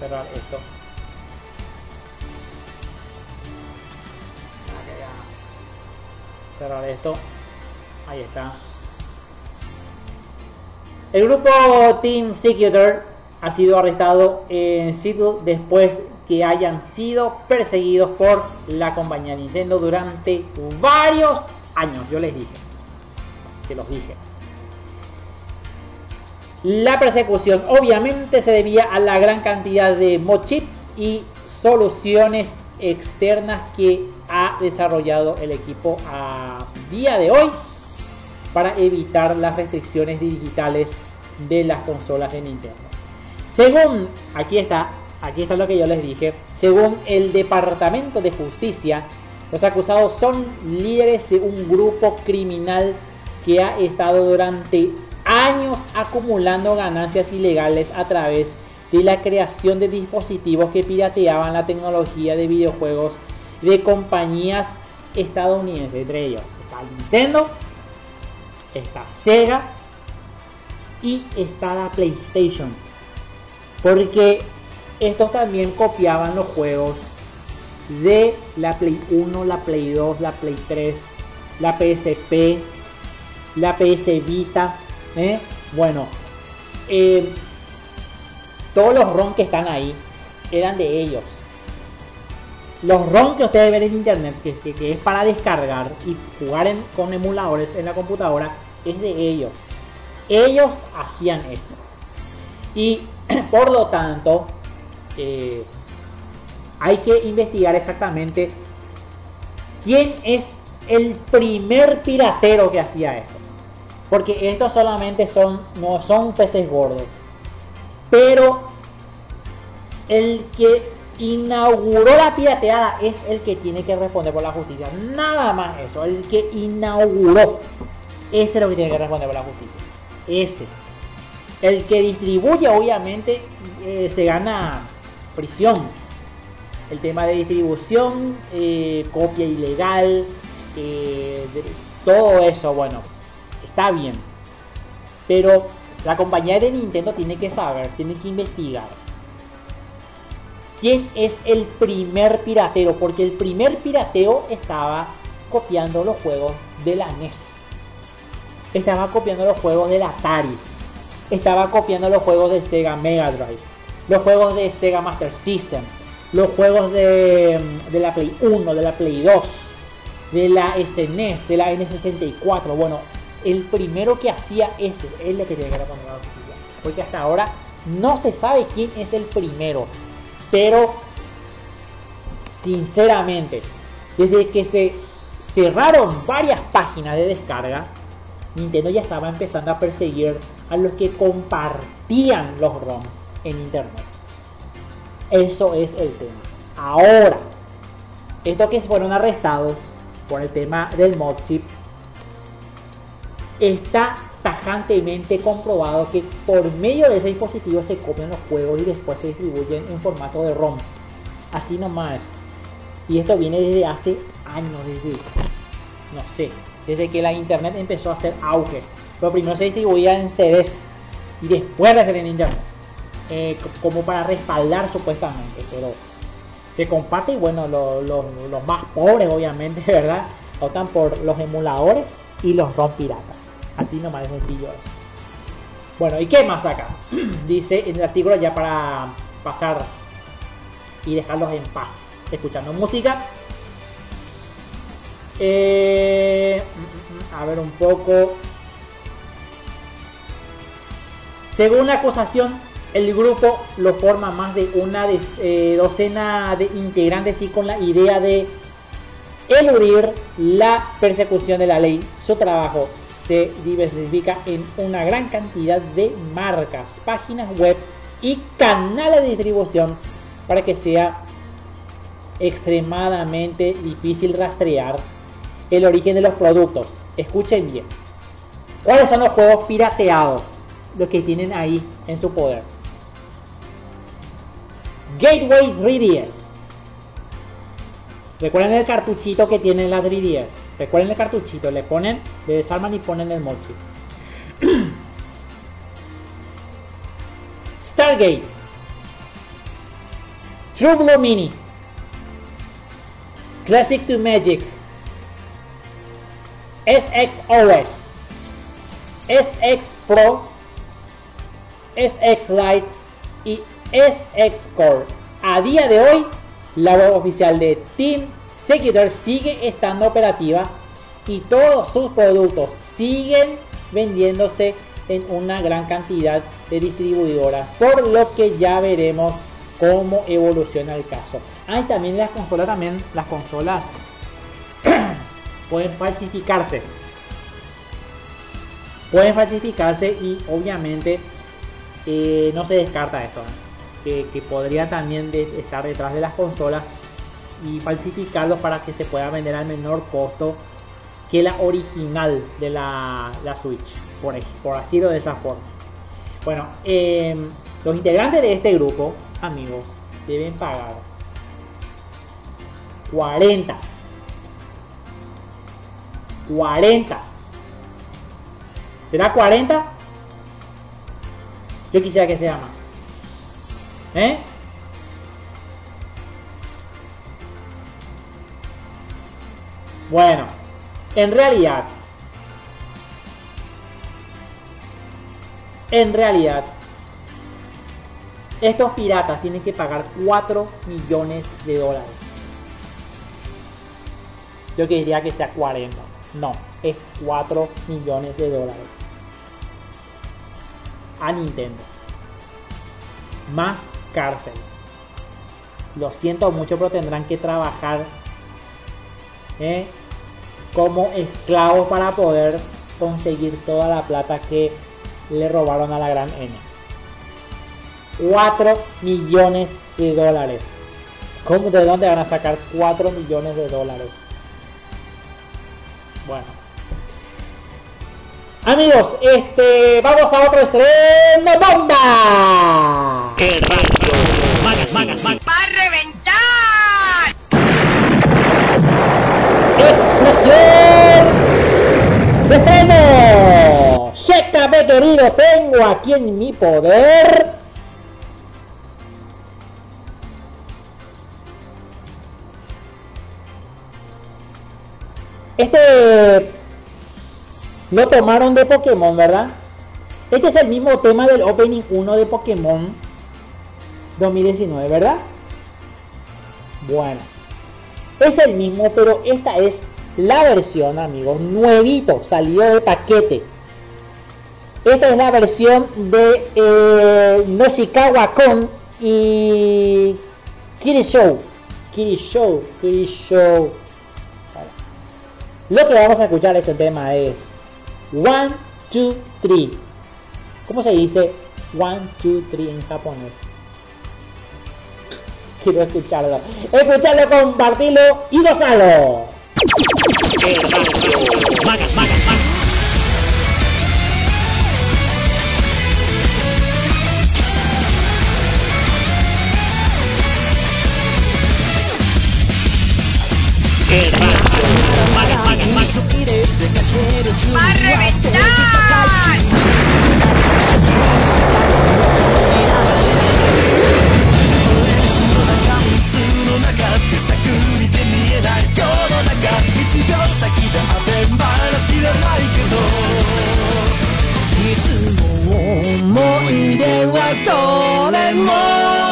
cerrar esto. Cerrar esto. Ahí está. El grupo Team Secutor ha sido arrestado en Seattle después que hayan sido perseguidos por la compañía Nintendo durante varios años. Yo les dije, que los dije. La persecución obviamente se debía a la gran cantidad de mod chips y soluciones externas que ha desarrollado el equipo a día de hoy para evitar las restricciones digitales de las consolas de Nintendo. Según, aquí está, aquí está lo que yo les dije, según el Departamento de Justicia, los acusados son líderes de un grupo criminal que ha estado durante años acumulando ganancias ilegales a través de la creación de dispositivos que pirateaban la tecnología de videojuegos de compañías estadounidenses, entre ellos está Nintendo, está Sega y está la PlayStation. Porque estos también copiaban los juegos de la Play 1, la Play 2, la Play 3, la PSP, la PS Vita. ¿Eh? Bueno, eh, todos los ROM que están ahí eran de ellos. Los ROM que ustedes ven en internet, que, es para descargar y jugar en- con emuladores en la computadora, es de ellos. Ellos hacían esto. Y por lo tanto, eh, hay que investigar exactamente quién es el primer piratero que hacía esto. Porque estos solamente son, no son peces gordos. Pero el que inauguró la pirateada es el que tiene que responder por la justicia. Nada más eso. El que inauguró. Ese es lo que tiene que responder por la justicia. Ese. El que distribuye, obviamente, eh, se gana prisión. El tema de distribución, eh, copia ilegal, eh, todo eso, bueno, está bien. Pero la compañía de Nintendo tiene que saber, tiene que investigar. ¿Quién es el primer piratero? Porque el primer pirateo estaba copiando los juegos de la NES. Estaba copiando los juegos del Atari. Estaba copiando los juegos de Sega Mega Drive. Los juegos de Sega Master System. Los juegos de, de la Play 1, de la Play 2. De la SNES, de la N64. Bueno, el primero que hacía ese es el que tiene que responder a la justicia. Porque hasta ahora no se sabe quién es el primero. Pero, sinceramente, desde que se cerraron varias páginas de descarga, Nintendo ya estaba empezando a perseguir a los que compartían los ROMs en internet. Eso es el tema. Ahora, estos que fueron arrestados por el tema del mod chip, está tajantemente comprobado que por medio de ese dispositivo se copian los juegos y después se distribuyen en formato de ROM. Así nomás. Y esto viene desde hace años, desde, no sé, desde que la internet empezó a hacer auge. Pero primero se distribuía en CDs y después de en internet. Eh, co- como para respaldar supuestamente, pero se comparte y bueno, lo- lo- los más pobres obviamente, ¿verdad? Optan por los emuladores y los ROM piratas. Así nomás es sencillo. Bueno, ¿y qué más acá? Dice en el artículo ya para pasar y dejarlos en paz, escuchando música. Eh, mm, mm, mm, a ver un poco. Según la acusación, el grupo lo forma más de una eh, docena de integrantes y con la idea de eludir la persecución de la ley. Su trabajo se diversifica en una gran cantidad de marcas, páginas web y canales de distribución para que sea extremadamente difícil rastrear el origen de los productos. Escuchen bien. ¿Cuáles son los juegos pirateados? Los que tienen ahí en su poder. Gateway 3DS. Recuerden el cartuchito que tienen las 3DS. Recuerden el cartuchito, le ponen, le desarman y ponen el mochi. Stargate. True Blue Mini. Classic to Magic. SXOS. SX Pro. SX Lite y SX Core. A día de hoy, la web oficial de Team Secutor sigue estando operativa y todos sus productos siguen vendiéndose en una gran cantidad de distribuidoras, por lo que ya veremos cómo evoluciona el caso. Hay también las consolas, también las consolas pueden falsificarse. Pueden falsificarse y obviamente eh, no se descarta esto. Que, podría también estar detrás de las consolas y falsificarlos para que se pueda vender al menor costo que la original de la, la Switch, por, por así de esa forma. Bueno, eh, los integrantes de este grupo, amigos, deben pagar 40. 40. ¿Será 40? Yo quisiera que sea más. ¿Eh? Bueno, en realidad, en realidad, estos piratas tienen que pagar 4 millones de dólares. Yo quería que sea 40. No, es 4 millones de dólares. A Nintendo. Más cárcel. Lo siento mucho, pero tendrán que trabajar ¿eh? Como esclavos para poder conseguir toda la plata que le robaron a la gran N. 4 millones de dólares. ¿Cómo, ¿De dónde van a sacar 4 millones de dólares? Bueno. Amigos, este, vamos a otro estreno bomba.
¡Va a reventar!
¡De estreno! Chécame querido, tengo aquí en mi poder. Este lo tomaron de Pokémon, ¿verdad? Este es el mismo tema del Opening 1 de Pokémon 2019, ¿verdad? Bueno, es el mismo, pero esta es la versión, amigos, nuevito, salió de paquete. Esta es la versión de eh, Noshikawa Kon y Kiri Show. Kiri Show, Kiri Show. Lo que vamos a escuchar ese tema es One, Two, Three. ¿Cómo se dice One, Two, Three en japonés? Quiero escucharlo. Escucharlo, compartirlo y gozarlo.
¡Va a reventar!
ゃないけど。いつも思い出はどれも。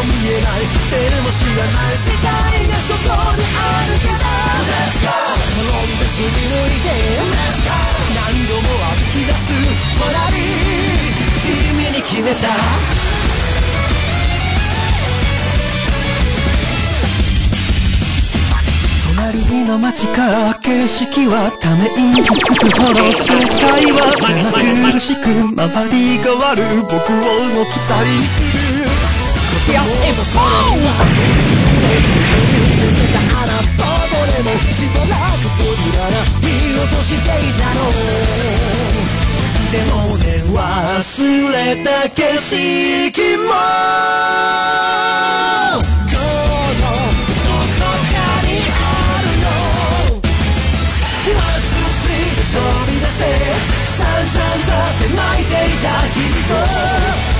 も見えないでも知らない世界がそこにあるから Let's go 転んですり抜いて Let's go 何度も歩き出す隣君に決めた隣の街から景色はため息つくほど世界は目ま苦しく周り変わる僕をのき去りにするいや今頃は自分で抜けた穴ぼこでもしばらく扉が見落としていたのでもね忘れた景色も。このどこかにあるの One, two, three で飛び出せさんさんだって泣いていた君と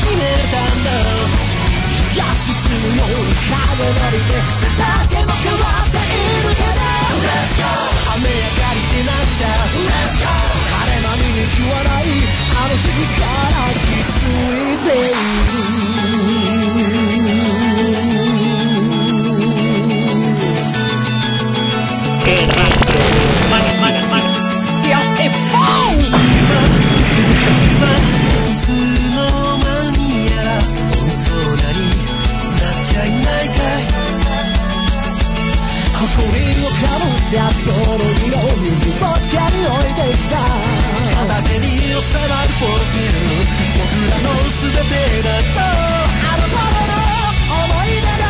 むように影なりで背丈も変わっているから Let's go 雨上がりってなっちゃう Let's go 晴れ間に虹はないあの日から気づいている
や
っとの色を指ぽっに置いてきた片手に収まるポケ
ル僕らの全てだとあの頃の思い出が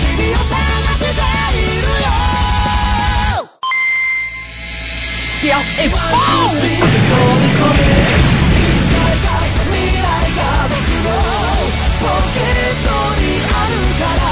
君を探しているよ Yeah, it's all! 飛び込めいつか描いた未来が僕のポケットにあるから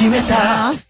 決めた。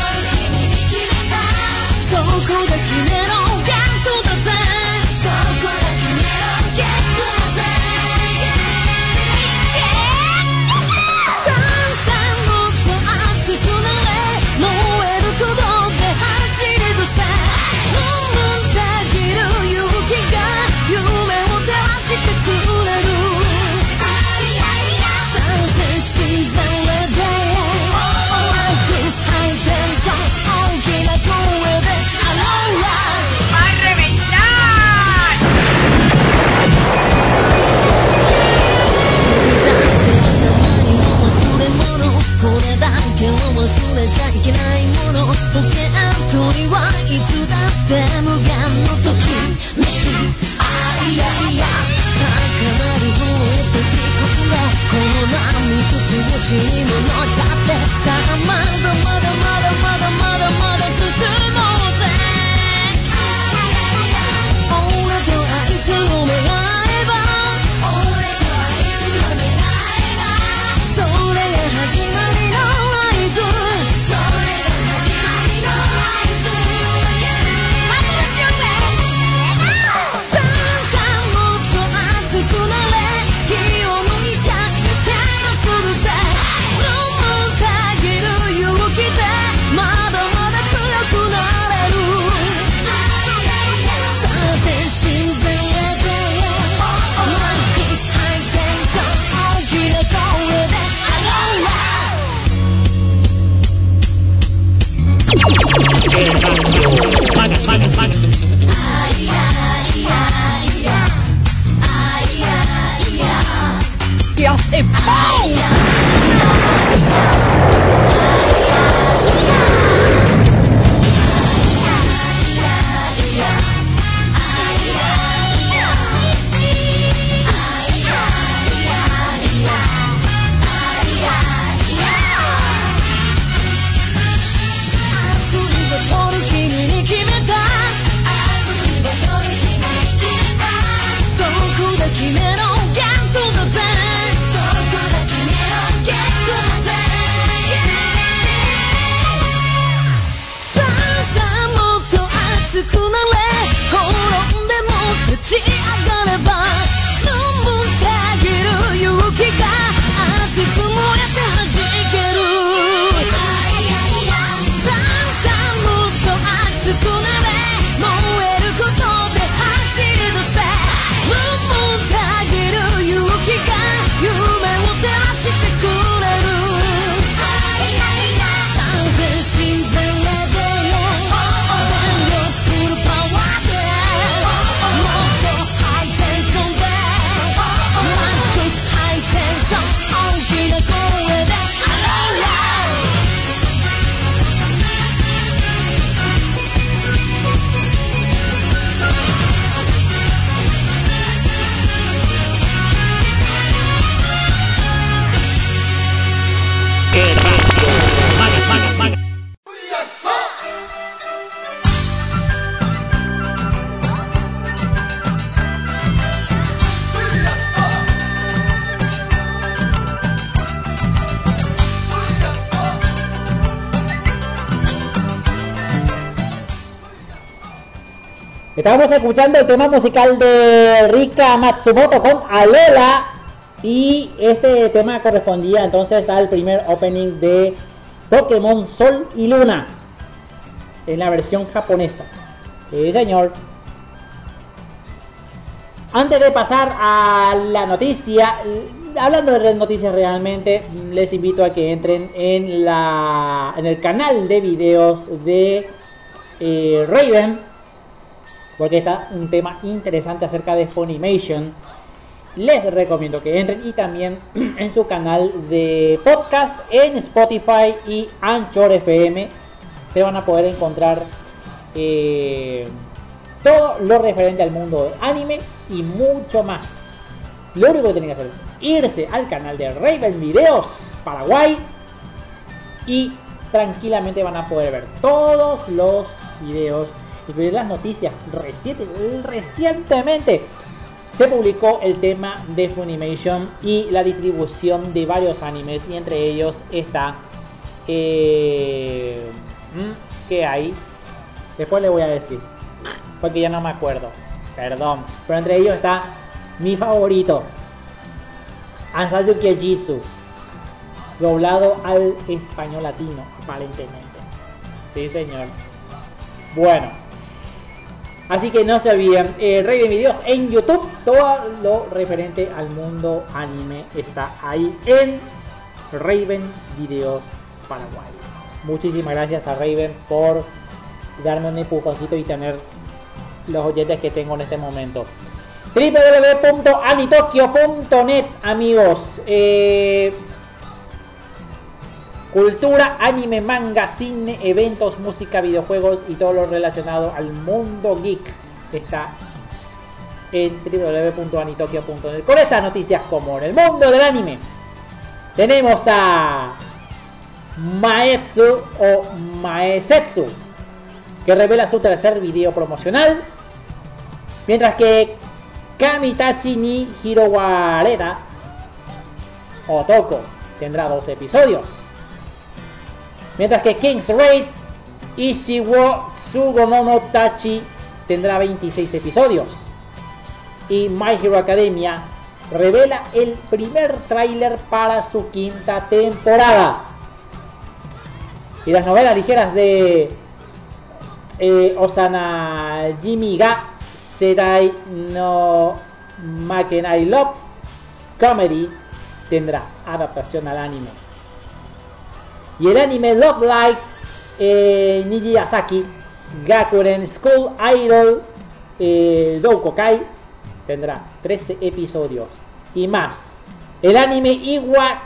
こで決めろゲットだぜ。そこで決めろゲット忘れちゃいけないもの。ポケットにはいつだって無限のときめきあいやいや高まる方へ飛び込んでこの波と調子にも乗っちゃってさあまだまだまだまだまだまだ進む
Fernando. Escuchando el tema musical de Rika Matsumoto con Alola. Y este tema correspondía entonces al primer opening de Pokémon Sol y Luna. En la versión japonesa. Sí, señor. Antes de pasar a la noticia, hablando de noticias realmente, les invito a que entren en la en el canal de videos de eh, Raven, porque está un tema interesante acerca de Funimation. Les recomiendo que entren y también en su canal de podcast en Spotify y Anchor FM. Se van a poder encontrar eh, todo lo referente al mundo de anime y mucho más. Lo único que tienen que hacer es irse al canal de Raven Videos Paraguay y tranquilamente van a poder ver todos los videos, incluir las noticias. Reciente, recientemente se publicó el tema de Funimation y la distribución de varios animes y entre ellos está eh, mm, ¿qué hay? Después le voy a decir porque ya no me acuerdo. Perdón. Pero entre ellos está mi favorito. Ansayu Jitsu. Doblado al español latino, aparentemente. Sí, señor. Bueno. Así que no se olviden, eh, Rey en YouTube, todo lo referente al mundo anime está ahí en Raven Videos Paraguay. Muchísimas gracias a Raven por darme un empujoncito y tener los oyentes que tengo en este momento. www.anitokyo.net amigos. Eh, cultura, anime, manga, cine, eventos, música, videojuegos y todo lo relacionado al mundo geek está en www.anitokyo.net con estas noticias como en el mundo del anime. Tenemos a Maetsu o Maesetsu que revela su tercer video promocional. Mientras que Kamitachi ni Hirowareta Otoko tendrá dos episodios. Mientras que King's Raid Ishiwo Tsugono Tachi tendrá 26 episodios. Y My Hero Academia revela el primer tráiler para su quinta temporada. Y las novelas ligeras de eh, Osana Jimmy ga Sedai no Makenai Love Comedy tendrá adaptación al anime. Y el anime Love Like eh, Niji Asaki Gakuren School Idol eh, Doukokai tendrá 13 episodios y más. El anime Iwa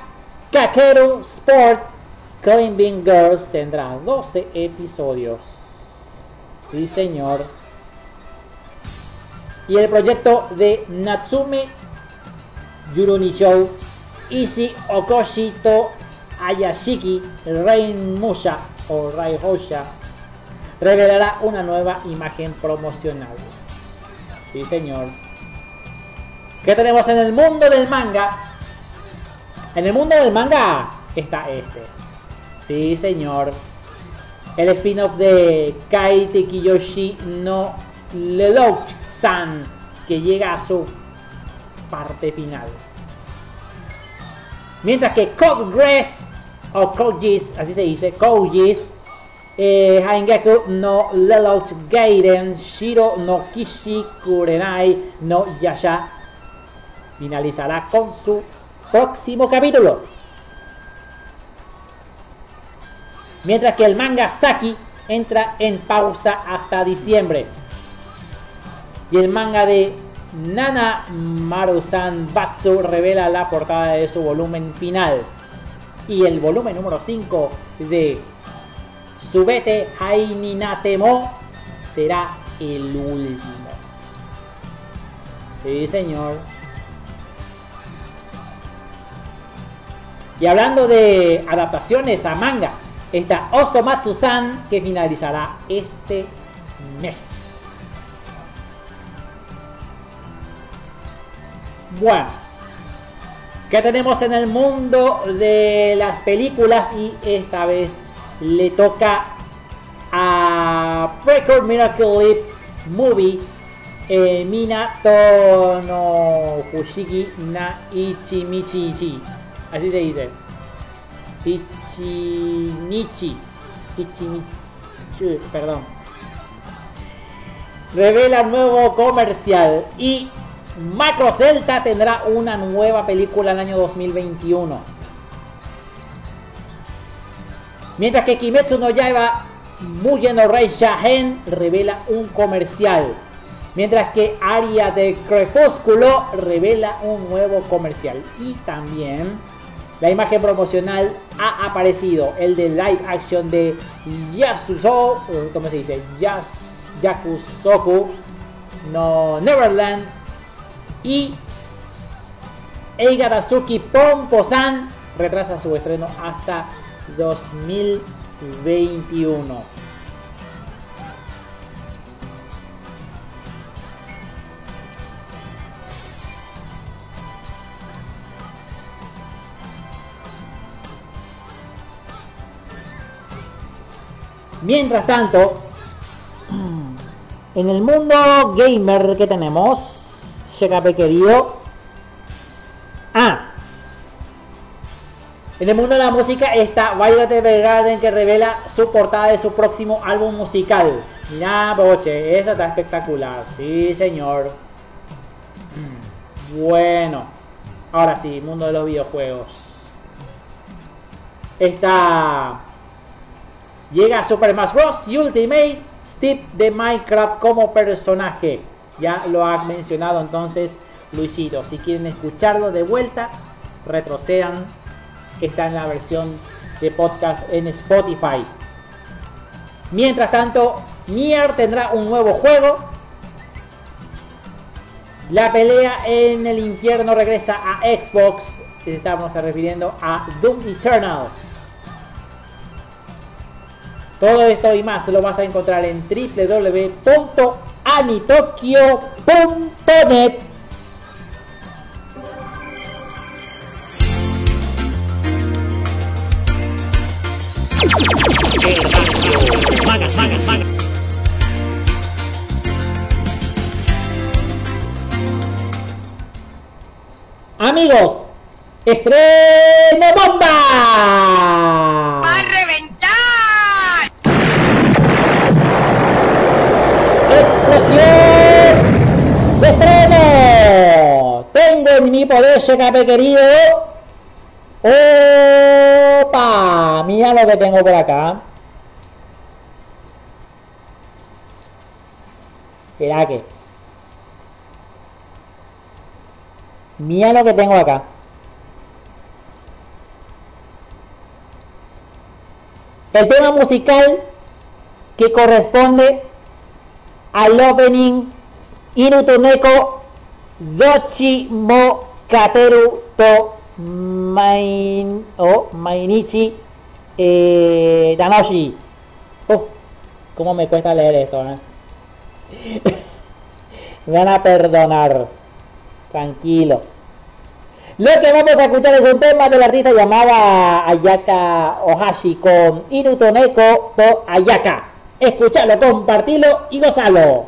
Kakeru Sport Climbing Girls tendrá 12 episodios. Sí, señor. Y el proyecto de Natsume Yuruni Show Ishi Okoshito Ayashiki Rei Musha o Rai Hosha revelará una nueva imagen promocional. Sí, señor. ¿Qué tenemos en el mundo del manga? En el mundo del manga está este. Sí, señor el spin-off de Kaite Kiyoshi no Lelouch-san, que llega a su parte final. Mientras que Kogres, o Kogis, así se dice, Kogis, eh, no Lelouch Gaiden, Shiro no Kishi Kurenai no Yasha, finalizará con su próximo capítulo. mientras que el manga Saki entra en pausa hasta diciembre. Y el manga de Nana Marusan Batsu revela la portada de su volumen final. Y el volumen número 5 de Subete Haininatemo será el último. Sí, señor. Y hablando de adaptaciones a manga, está Osomatsu-san que finalizará este mes. Bueno, ¿qué tenemos en el mundo de las películas? Y esta vez le toca a Record Miracle Leap Movie eh, Minato no Fushigi na Ichimichi Ichi. Así se dice. Ichinichi. Chu, Perdón. Revela nuevo comercial y Macro Celta tendrá una nueva película el año 2021. Mientras que Kimetsu no Yaiba Mugen no Rei Shahen revela un comercial. Mientras que Aria de Crepúsculo revela un nuevo comercial. Y también la imagen promocional ha aparecido. El de live action de Yasuzo. eh, ¿Cómo se dice? Yas, Yakusoku. No Neverland. Y Eigarasuki Pompo-san retrasa su estreno hasta 2021. Mientras tanto, en el mundo gamer que tenemos, Querido. Ah, en el mundo de la música está Violet Evergarden que revela su portada de su próximo álbum musical. Mirá, boche, esa está espectacular. Sí, señor. Mm, Bueno, ahora sí, mundo de los videojuegos. Está. Llega Super Smash Bros. Ultimate Steve de Minecraft como personaje. Ya lo ha mencionado entonces Luisito. Si quieren escucharlo de vuelta, retrocedan está en la versión de podcast en Spotify. Mientras tanto, Nier tendrá un nuevo juego. La pelea en el infierno regresa a Xbox. Estamos refiriendo a Doom Eternal. Todo esto y más lo vas a encontrar en www.anitokyo.net. Amigos, estreno bomba.
¡Va a reventar!
¡Explosión de! Tengo en mi poder, Shecape querido. ¡Opa! Mira lo que tengo por acá. Espera que. Mira lo que tengo acá. El tema musical que corresponde al opening Inutoneko Dochi mo Kateru to Main o Mainichi eh, Danoshi. Uf, cómo me cuesta leer esto, ¿eh? Me van a perdonar. Tranquilo. Lo que vamos a escuchar es un tema del artista llamada Ayaka Ohashi con Inutoneko to Ayaka. Escuchalo, compartilo y gozalo.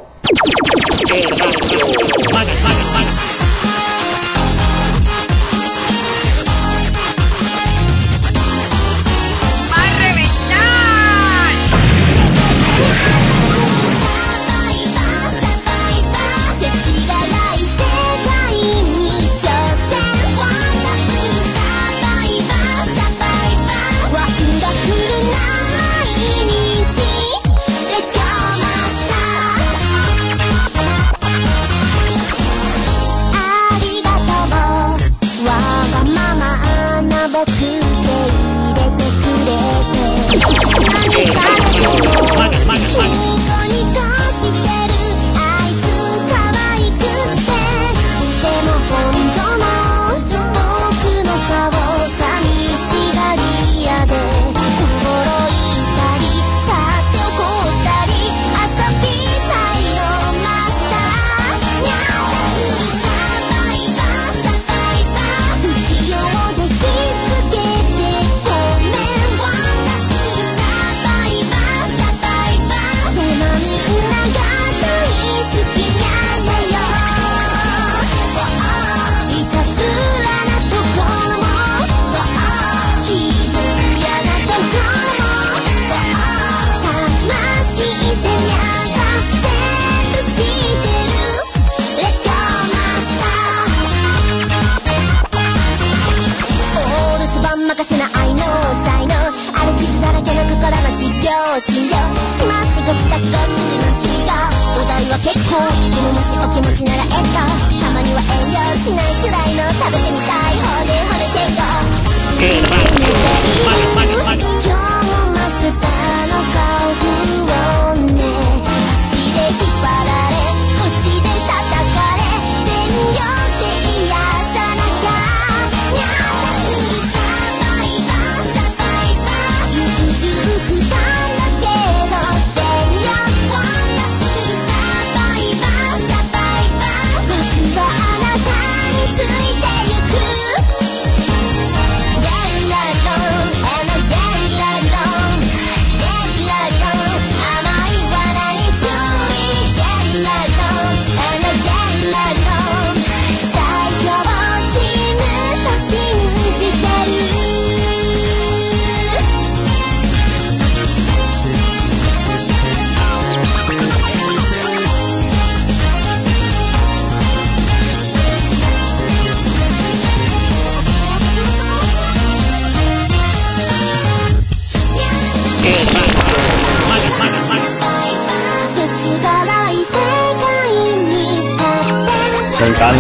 ドクタクがするしがお題は結構でももしお気持ちならえっとたまには遠慮しないくらいの食べてみたい骨骨健康見てみたい今日もマスターの顔不穏ね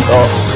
Oh.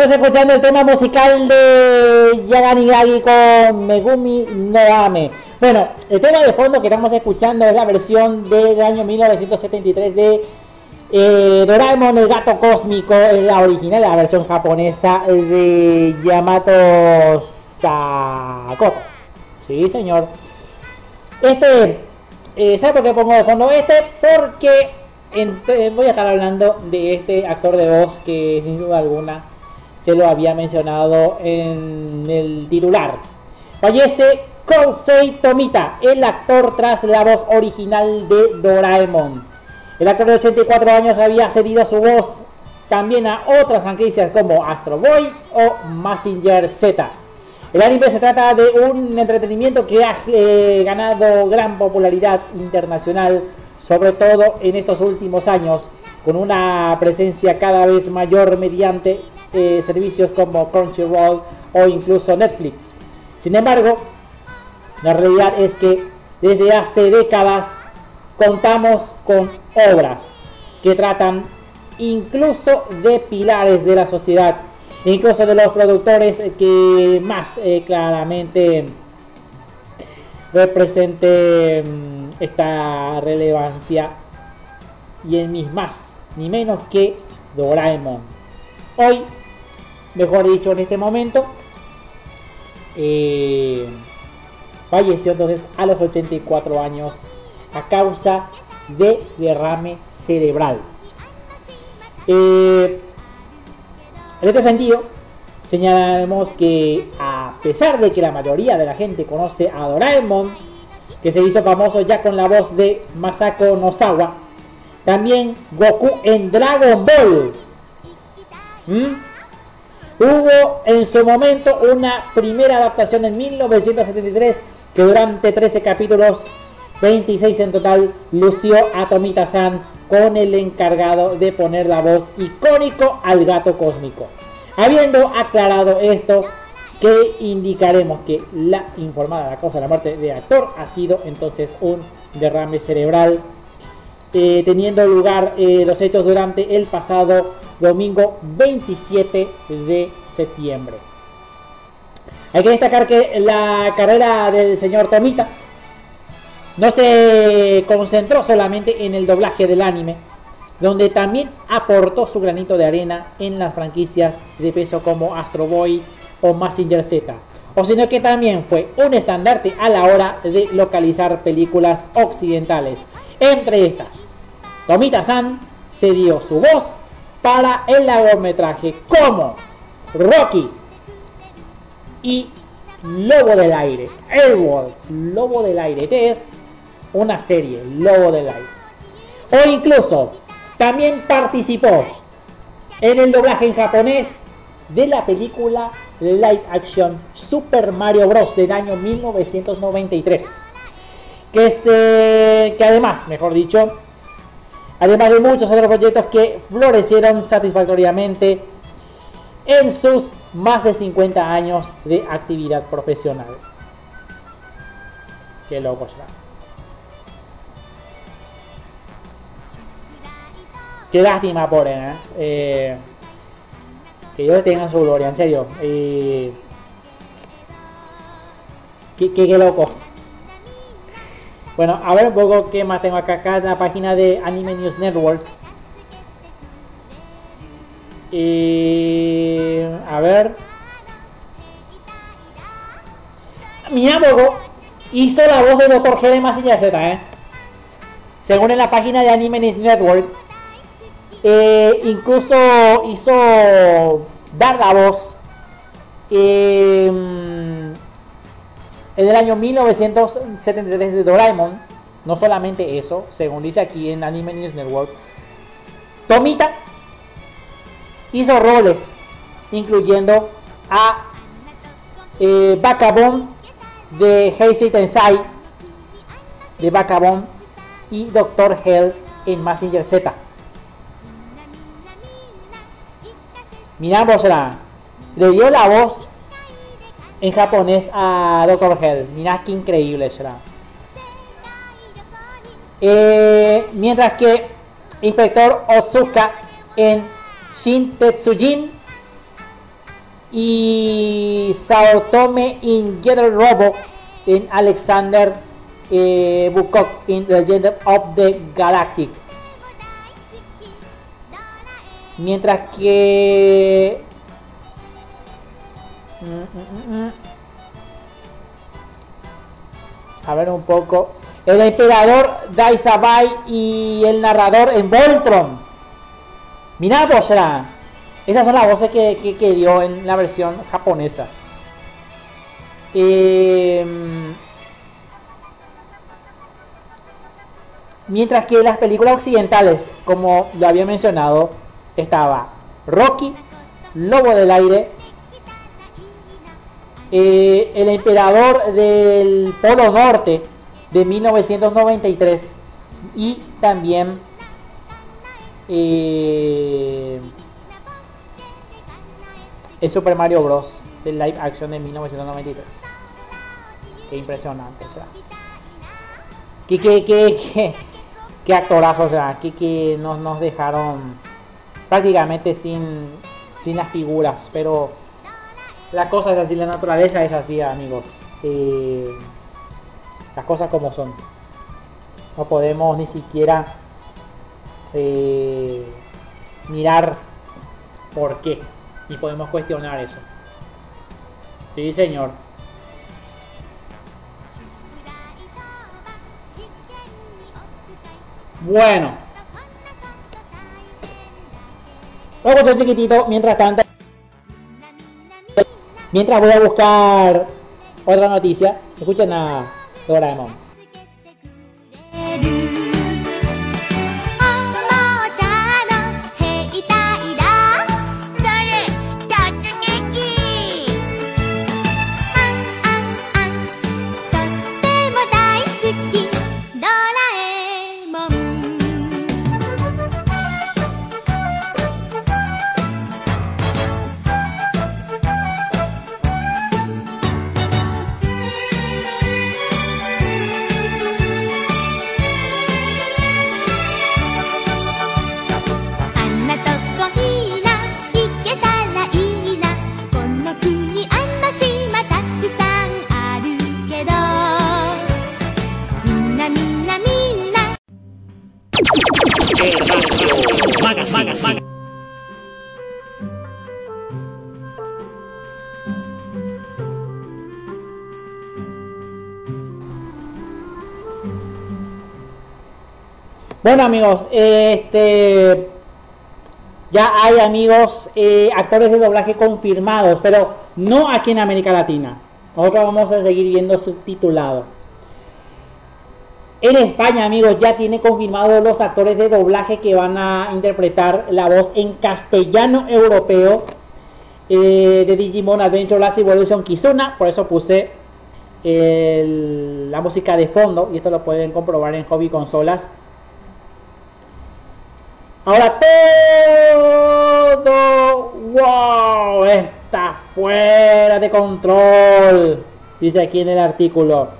Estamos escuchando el tema musical de Yagani Gagi con Megumi no Ame. Bueno, el tema de fondo que estamos escuchando es la versión del año 1973 de eh, Doraemon el gato cósmico, es la original, la versión japonesa de Yamato Sakoto. Sí, señor. Este, eh, ¿sabe por qué pongo de fondo este? Porque entre- voy a estar hablando de este actor de voz que sin duda alguna se lo había mencionado en el titular. Fallece Kosei Tomita, el actor tras la voz original de Doraemon. El actor de 84 años había cedido su voz también a otras franquicias como Astro Boy o Massinger Z. El anime se trata de un entretenimiento que ha eh, ganado gran popularidad internacional, sobre todo en estos últimos años, con una presencia cada vez mayor mediante eh, servicios como Crunchyroll o incluso Netflix. Sin embargo, la realidad es que desde hace décadas contamos con obras que tratan incluso de pilares de la sociedad, incluso de los productores que más eh, claramente represente mm, esta relevancia y en mis más ni menos que Doraemon. Hoy, mejor dicho, en este momento, eh, falleció entonces a los 84 años a causa de derrame cerebral. Eh, en este sentido, señalamos que a pesar de que la mayoría de la gente conoce a Doraemon, que se hizo famoso ya con la voz de Masako Nozawa, también Goku en Dragon Ball. ¿Mm? Hubo en su momento una primera adaptación en 1973 que durante 13 capítulos, 26 en total, lució a Tomita-san con el encargado de poner la voz icónico al gato cósmico. Habiendo aclarado esto, que indicaremos que la informada la causa de la muerte del actor ha sido entonces un derrame cerebral eh, teniendo lugar eh, los hechos durante el pasado domingo 27 de septiembre. Hay que destacar que la carrera del señor Tomita no se concentró solamente en el doblaje del anime, donde también aportó su granito de arena en las franquicias de peso como Astro Boy o Massinger Z. o sino que también fue un estandarte a la hora de localizar películas occidentales. Entre estas, Tomita San se dio su voz para el largometraje como Rocky y Lobo del Aire, Airworld, Lobo del Aire, que es una serie, Lobo del Aire. O incluso también participó en el doblaje en japonés de la película live action Super Mario Bros. del año 1993. Que, se, que además, mejor dicho, además de muchos otros proyectos que florecieron satisfactoriamente en sus más de 50 años de actividad profesional. Qué loco será. Qué lástima por él, ¿eh? Eh, que Dios tenga su gloria, en serio. Eh, qué, qué- qué loco. Bueno, a ver un poco qué más tengo acá. Acá en la página de Anime News Network. Eh, a ver. Miyamoto hizo la voz de Dr. G de Mazinger Z, ¿eh? Según en la página de Anime News Network. Eh, incluso hizo dar la voz eh, en el año 1973 de Doraemon. No solamente eso, según dice aquí en Anime News Network. Tomita hizo roles, incluyendo a eh, Bakabon de Heisei Tensai, de Bakabon y Dr. Hell en Mazinger Z. Miramos la le dio la voz en japonés a. Hell. Mirá qué increíble será. Eh, mientras que Inspector Otsuka en Shin Tetsujin y Saotome in Getter Robo en Alexander eh, Bukok in The Legend of the Galactic. Mientras que. A ver un poco. El emperador Daisabai y el narrador en Voltron. Mirá vos, era. Esas son las voces que, que, que dio en la versión japonesa. Em, mientras que las películas occidentales, como lo había mencionado, estaba Rocky, Lobo del Aire, eh, El Emperador del Polo Norte de 1993 y también eh, el Super Mario Bros. del live action de 1993. Qué impresionante, o sea. Qué, qué, qué, qué, actorazo, o sea, que, que nos, nos dejaron prácticamente sin, sin las figuras, pero la cosa es así, la naturaleza es así, amigos. Eh, las cosas como son. No podemos ni siquiera eh, mirar por qué. Ni podemos cuestionar eso. Sí, señor. Bueno. Luego otro chiquitito, mientras tanto. Mientras voy a buscar otra noticia, escuchen a Doraemon. Bueno amigos, este ya hay amigos eh, actores de doblaje confirmados, pero no aquí en América Latina. Nosotros vamos a seguir viendo subtitulado. En España, amigos, ya tiene confirmados los actores de doblaje que van a interpretar la voz en castellano europeo eh, de Digimon Adventure Last Evolution Kizuna. Por eso puse la música de fondo y esto lo pueden comprobar en Hobby Consolas. Ahora todo, wow, está fuera de control, dice aquí en el artículo.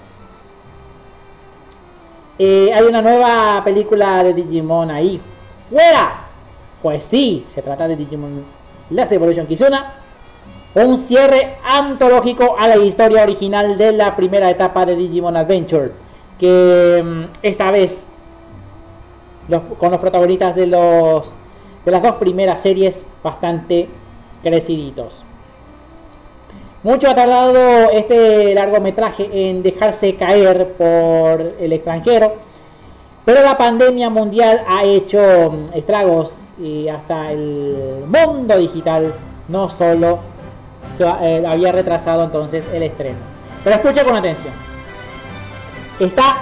Eh, hay una nueva película de Digimon ahí. ¡Fuera! Pues sí, se trata de Digimon Last Evolution Kizuna. Un cierre antológico a la historia original de la primera etapa de Digimon Adventure. Que mm, esta vez con los protagonistas de los de las dos primeras series bastante creciditos. Mucho ha tardado este largometraje en dejarse caer por el extranjero, pero la pandemia mundial ha hecho mm, estragos y hasta el mundo digital no solo eh, había retrasado entonces el estreno. Pero escucha con atención. Está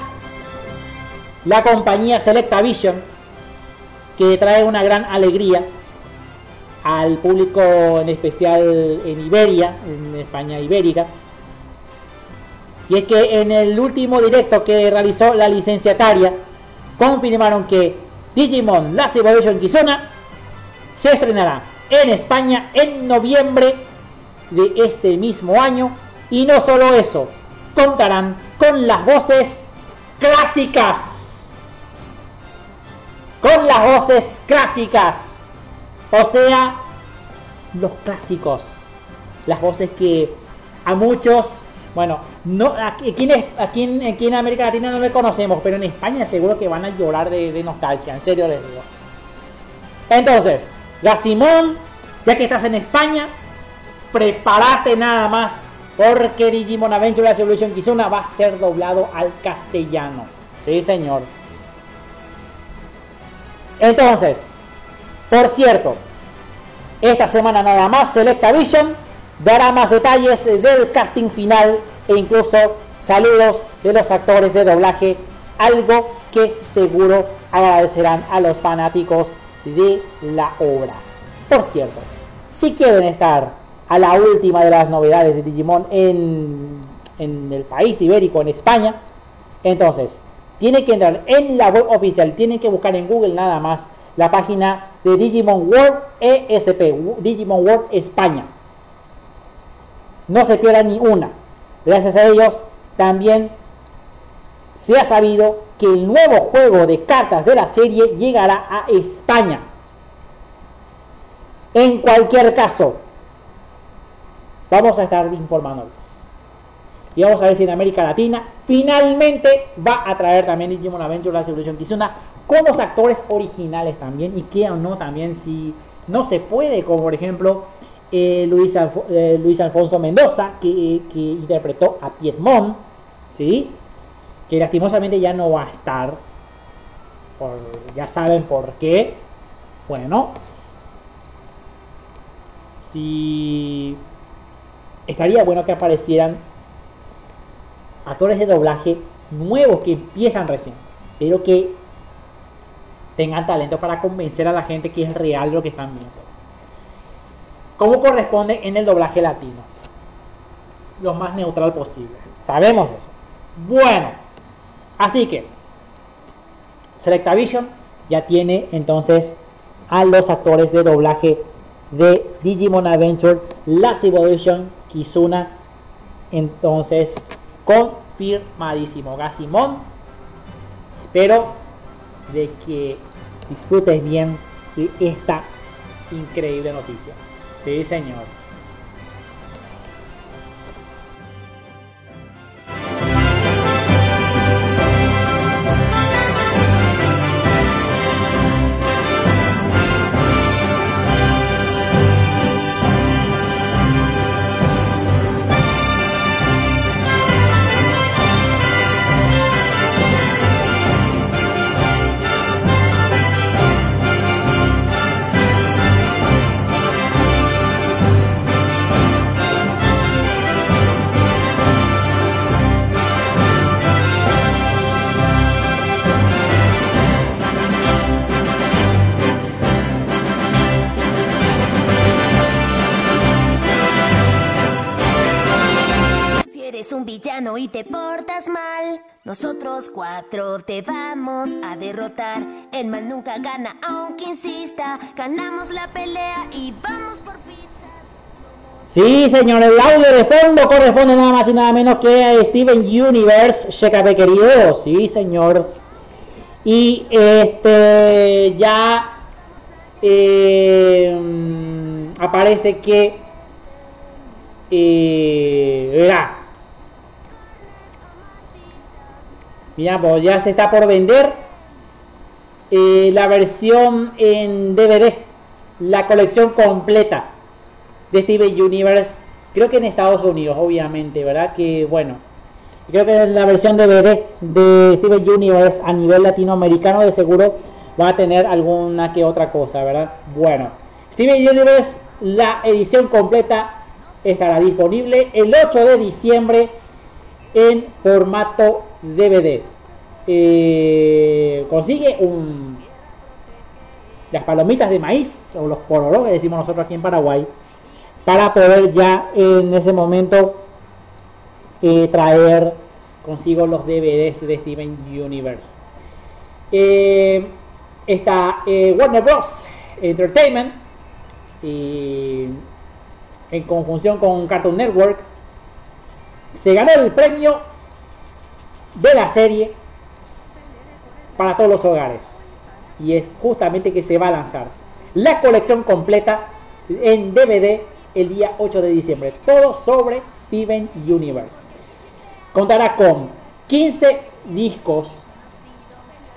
la compañía Selecta Vision que trae una gran alegría al público en especial en Iberia, en España ibérica. Y es que en el último directo que realizó la licenciataria, confirmaron que Digimon Last Evolution Kizuna se estrenará en España en noviembre de este mismo año. Y no solo eso, contarán con las voces clásicas. Con las voces clásicas. O sea, los clásicos. Las voces que a muchos, bueno, no aquí, aquí aquí en- América Latina no le conocemos, pero en España seguro que van a llorar de, nostalgia, en serio les digo. Entonces, Gasimón, ya que estás en España, prepárate nada más, porque Digimon Adventure Evolution Kizuna va a ser doblado al castellano. Sí, señor. Entonces, por cierto, esta semana nada más Selecta Vision dará más detalles del casting final e incluso saludos de los actores de doblaje, algo que seguro agradecerán a los fanáticos de la obra. Por cierto, si quieren estar a la última de las novedades de Digimon en, en el país ibérico, en España, entonces tienen que entrar en la web oficial, tienen que buscar en Google nada más la página de Digimon World ESP, Digimon World España. No se pierda ni una. Gracias a ellos también se ha sabido que el nuevo juego de cartas de la serie llegará a España. En cualquier caso, vamos a estar informándoles. Y vamos a ver si en América Latina finalmente va a traer también Digimon Adventure Last Evolution Kizuna con los actores originales también. Y que o no también si no se puede, como por ejemplo eh, Luis, eh, Luis Alfonso Mendoza, que, que interpretó a Piedmont, ¿sí? que lastimosamente ya no va a estar. Ya saben por qué. Bueno, si estaría bueno que aparecieran actores de doblaje nuevos que empiezan recién, pero que tengan talento para convencer a la gente que es real lo que están viendo. Como corresponde en el doblaje latino. Lo más neutral posible. Sabemos eso. Bueno, así que Selectavision ya tiene entonces a los actores de doblaje de Digimon Adventure Last Evolution Kizuna entonces confirmadísimo Gasimon espero de que disfrutes bien esta increíble noticia. Sí señor
un villano y te portas mal, nosotros cuatro te vamos a derrotar. El mal nunca gana, aunque insista. Ganamos la pelea y vamos por pizzas.
Sí, señor, el audio de fondo corresponde nada más y nada menos que a Steven Universe, Shekabe querido. Sí, señor. Y este ya mm, aparece que eh. Mira, pues ya se está por vender eh, la versión en DVD, la colección completa de Steven Universe. Creo que en Estados Unidos, obviamente, ¿verdad? Que bueno, creo que la versión DVD de Steven Universe a nivel latinoamericano de seguro va a tener alguna que otra cosa, ¿verdad? Bueno, Steven Universe, la edición completa estará disponible el 8 de diciembre en formato DVD. Eh, consigue un las palomitas de maíz o los pororos que decimos nosotros aquí en Paraguay para poder ya en ese momento eh, traer consigo los DVDs de Steven Universe. Eh, está Warner Bros. Entertainment y en conjunción con Cartoon Network se ganó el premio de la serie para todos los hogares. Y es justamente que se va a lanzar la colección completa en DVD el día 8 de diciembre. Todo sobre Steven Universe. Contará con 15 discos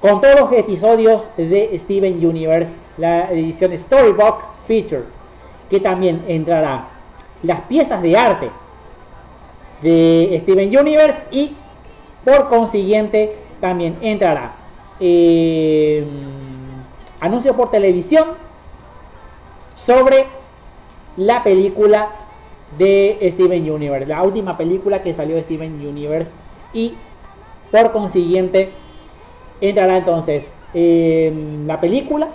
con todos los episodios de Steven Universe, la edición Storybook Feature, que también entrará. Las piezas de arte de Steven Universe y por consiguiente también entrará eh, anuncio por televisión sobre la película de Steven Universe, la última película que salió de Steven Universe y por consiguiente entrará entonces en la película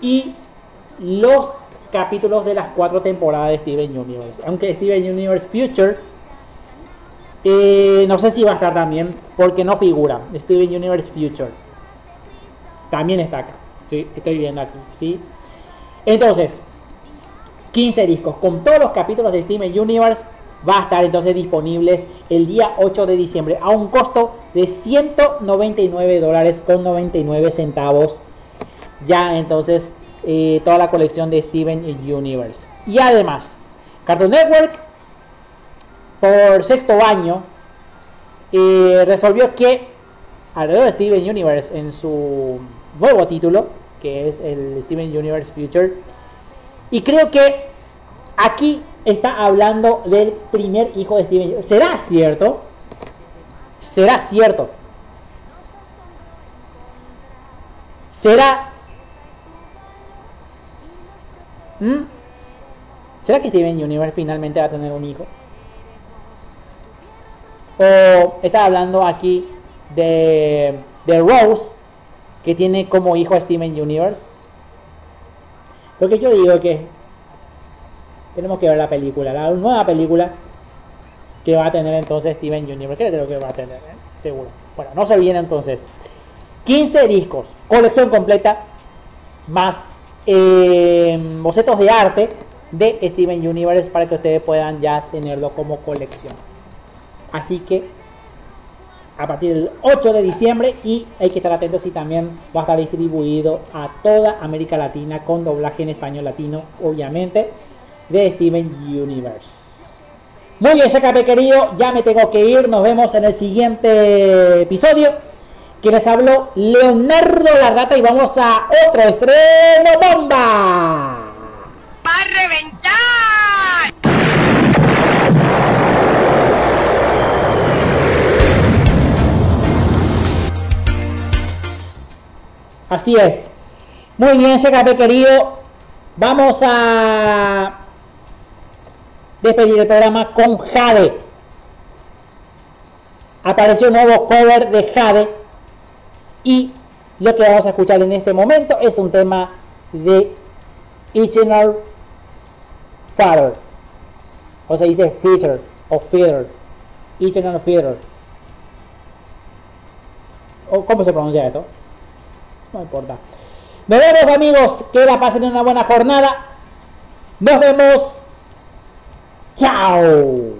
y los capítulos de las cuatro temporadas de Steven Universe. Aunque Steven Universe Future eh, no sé si va a estar también porque no figura Steven Universe Future. También está acá. Estoy viendo aquí, ¿sí? Entonces, 15 discos con todos los capítulos de Steven Universe va a estar entonces disponibles el día 8 de diciembre a un costo de 199 dólares con 99 centavos. Ya entonces eh, toda la colección de Steven Universe. Y además, Cartoon Network por sexto año eh, resolvió que alrededor de Steven Universe en su nuevo título, que es el Steven Universe Future, y creo que aquí está hablando del primer hijo de Steven. ¿Será cierto? ¿Será cierto? ¿Será? ¿Mm? ¿Será que Steven Universe finalmente va a tener un hijo? O está hablando aquí de, de Rose, que tiene como hijo a Steven Universe. Lo que yo digo que tenemos que ver la película, la nueva película que va a tener entonces Steven Universe. Creo que va a tener, ¿eh? seguro. Bueno, no se viene entonces. 15 discos, colección completa, más eh, bocetos de arte de Steven Universe para que ustedes puedan ya tenerlo como colección. Así que a partir del 8 de diciembre y hay que estar atentos y también va a estar distribuido a toda América Latina con doblaje en español latino, obviamente, de Steven Universe. Muy bien, Shakape querido, ya me tengo que ir, nos vemos en el siguiente episodio. Que les habló Leonardo Lardata y vamos a otro estreno bomba.
¡Va reventar!
Así es. Muy bien, JKP querido. Vamos a despedir el programa con Jade. Apareció un nuevo cover de Jade. Y lo que vamos a escuchar en este momento es un tema de Ichinar Father. O se dice Feature o
Feater. Ichinar Feater. ¿Cómo se pronuncia esto? no importa. Nos vemos amigos, que la pasen una buena jornada. Nos vemos. Chao.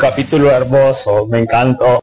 capítulo hermoso, me encantó.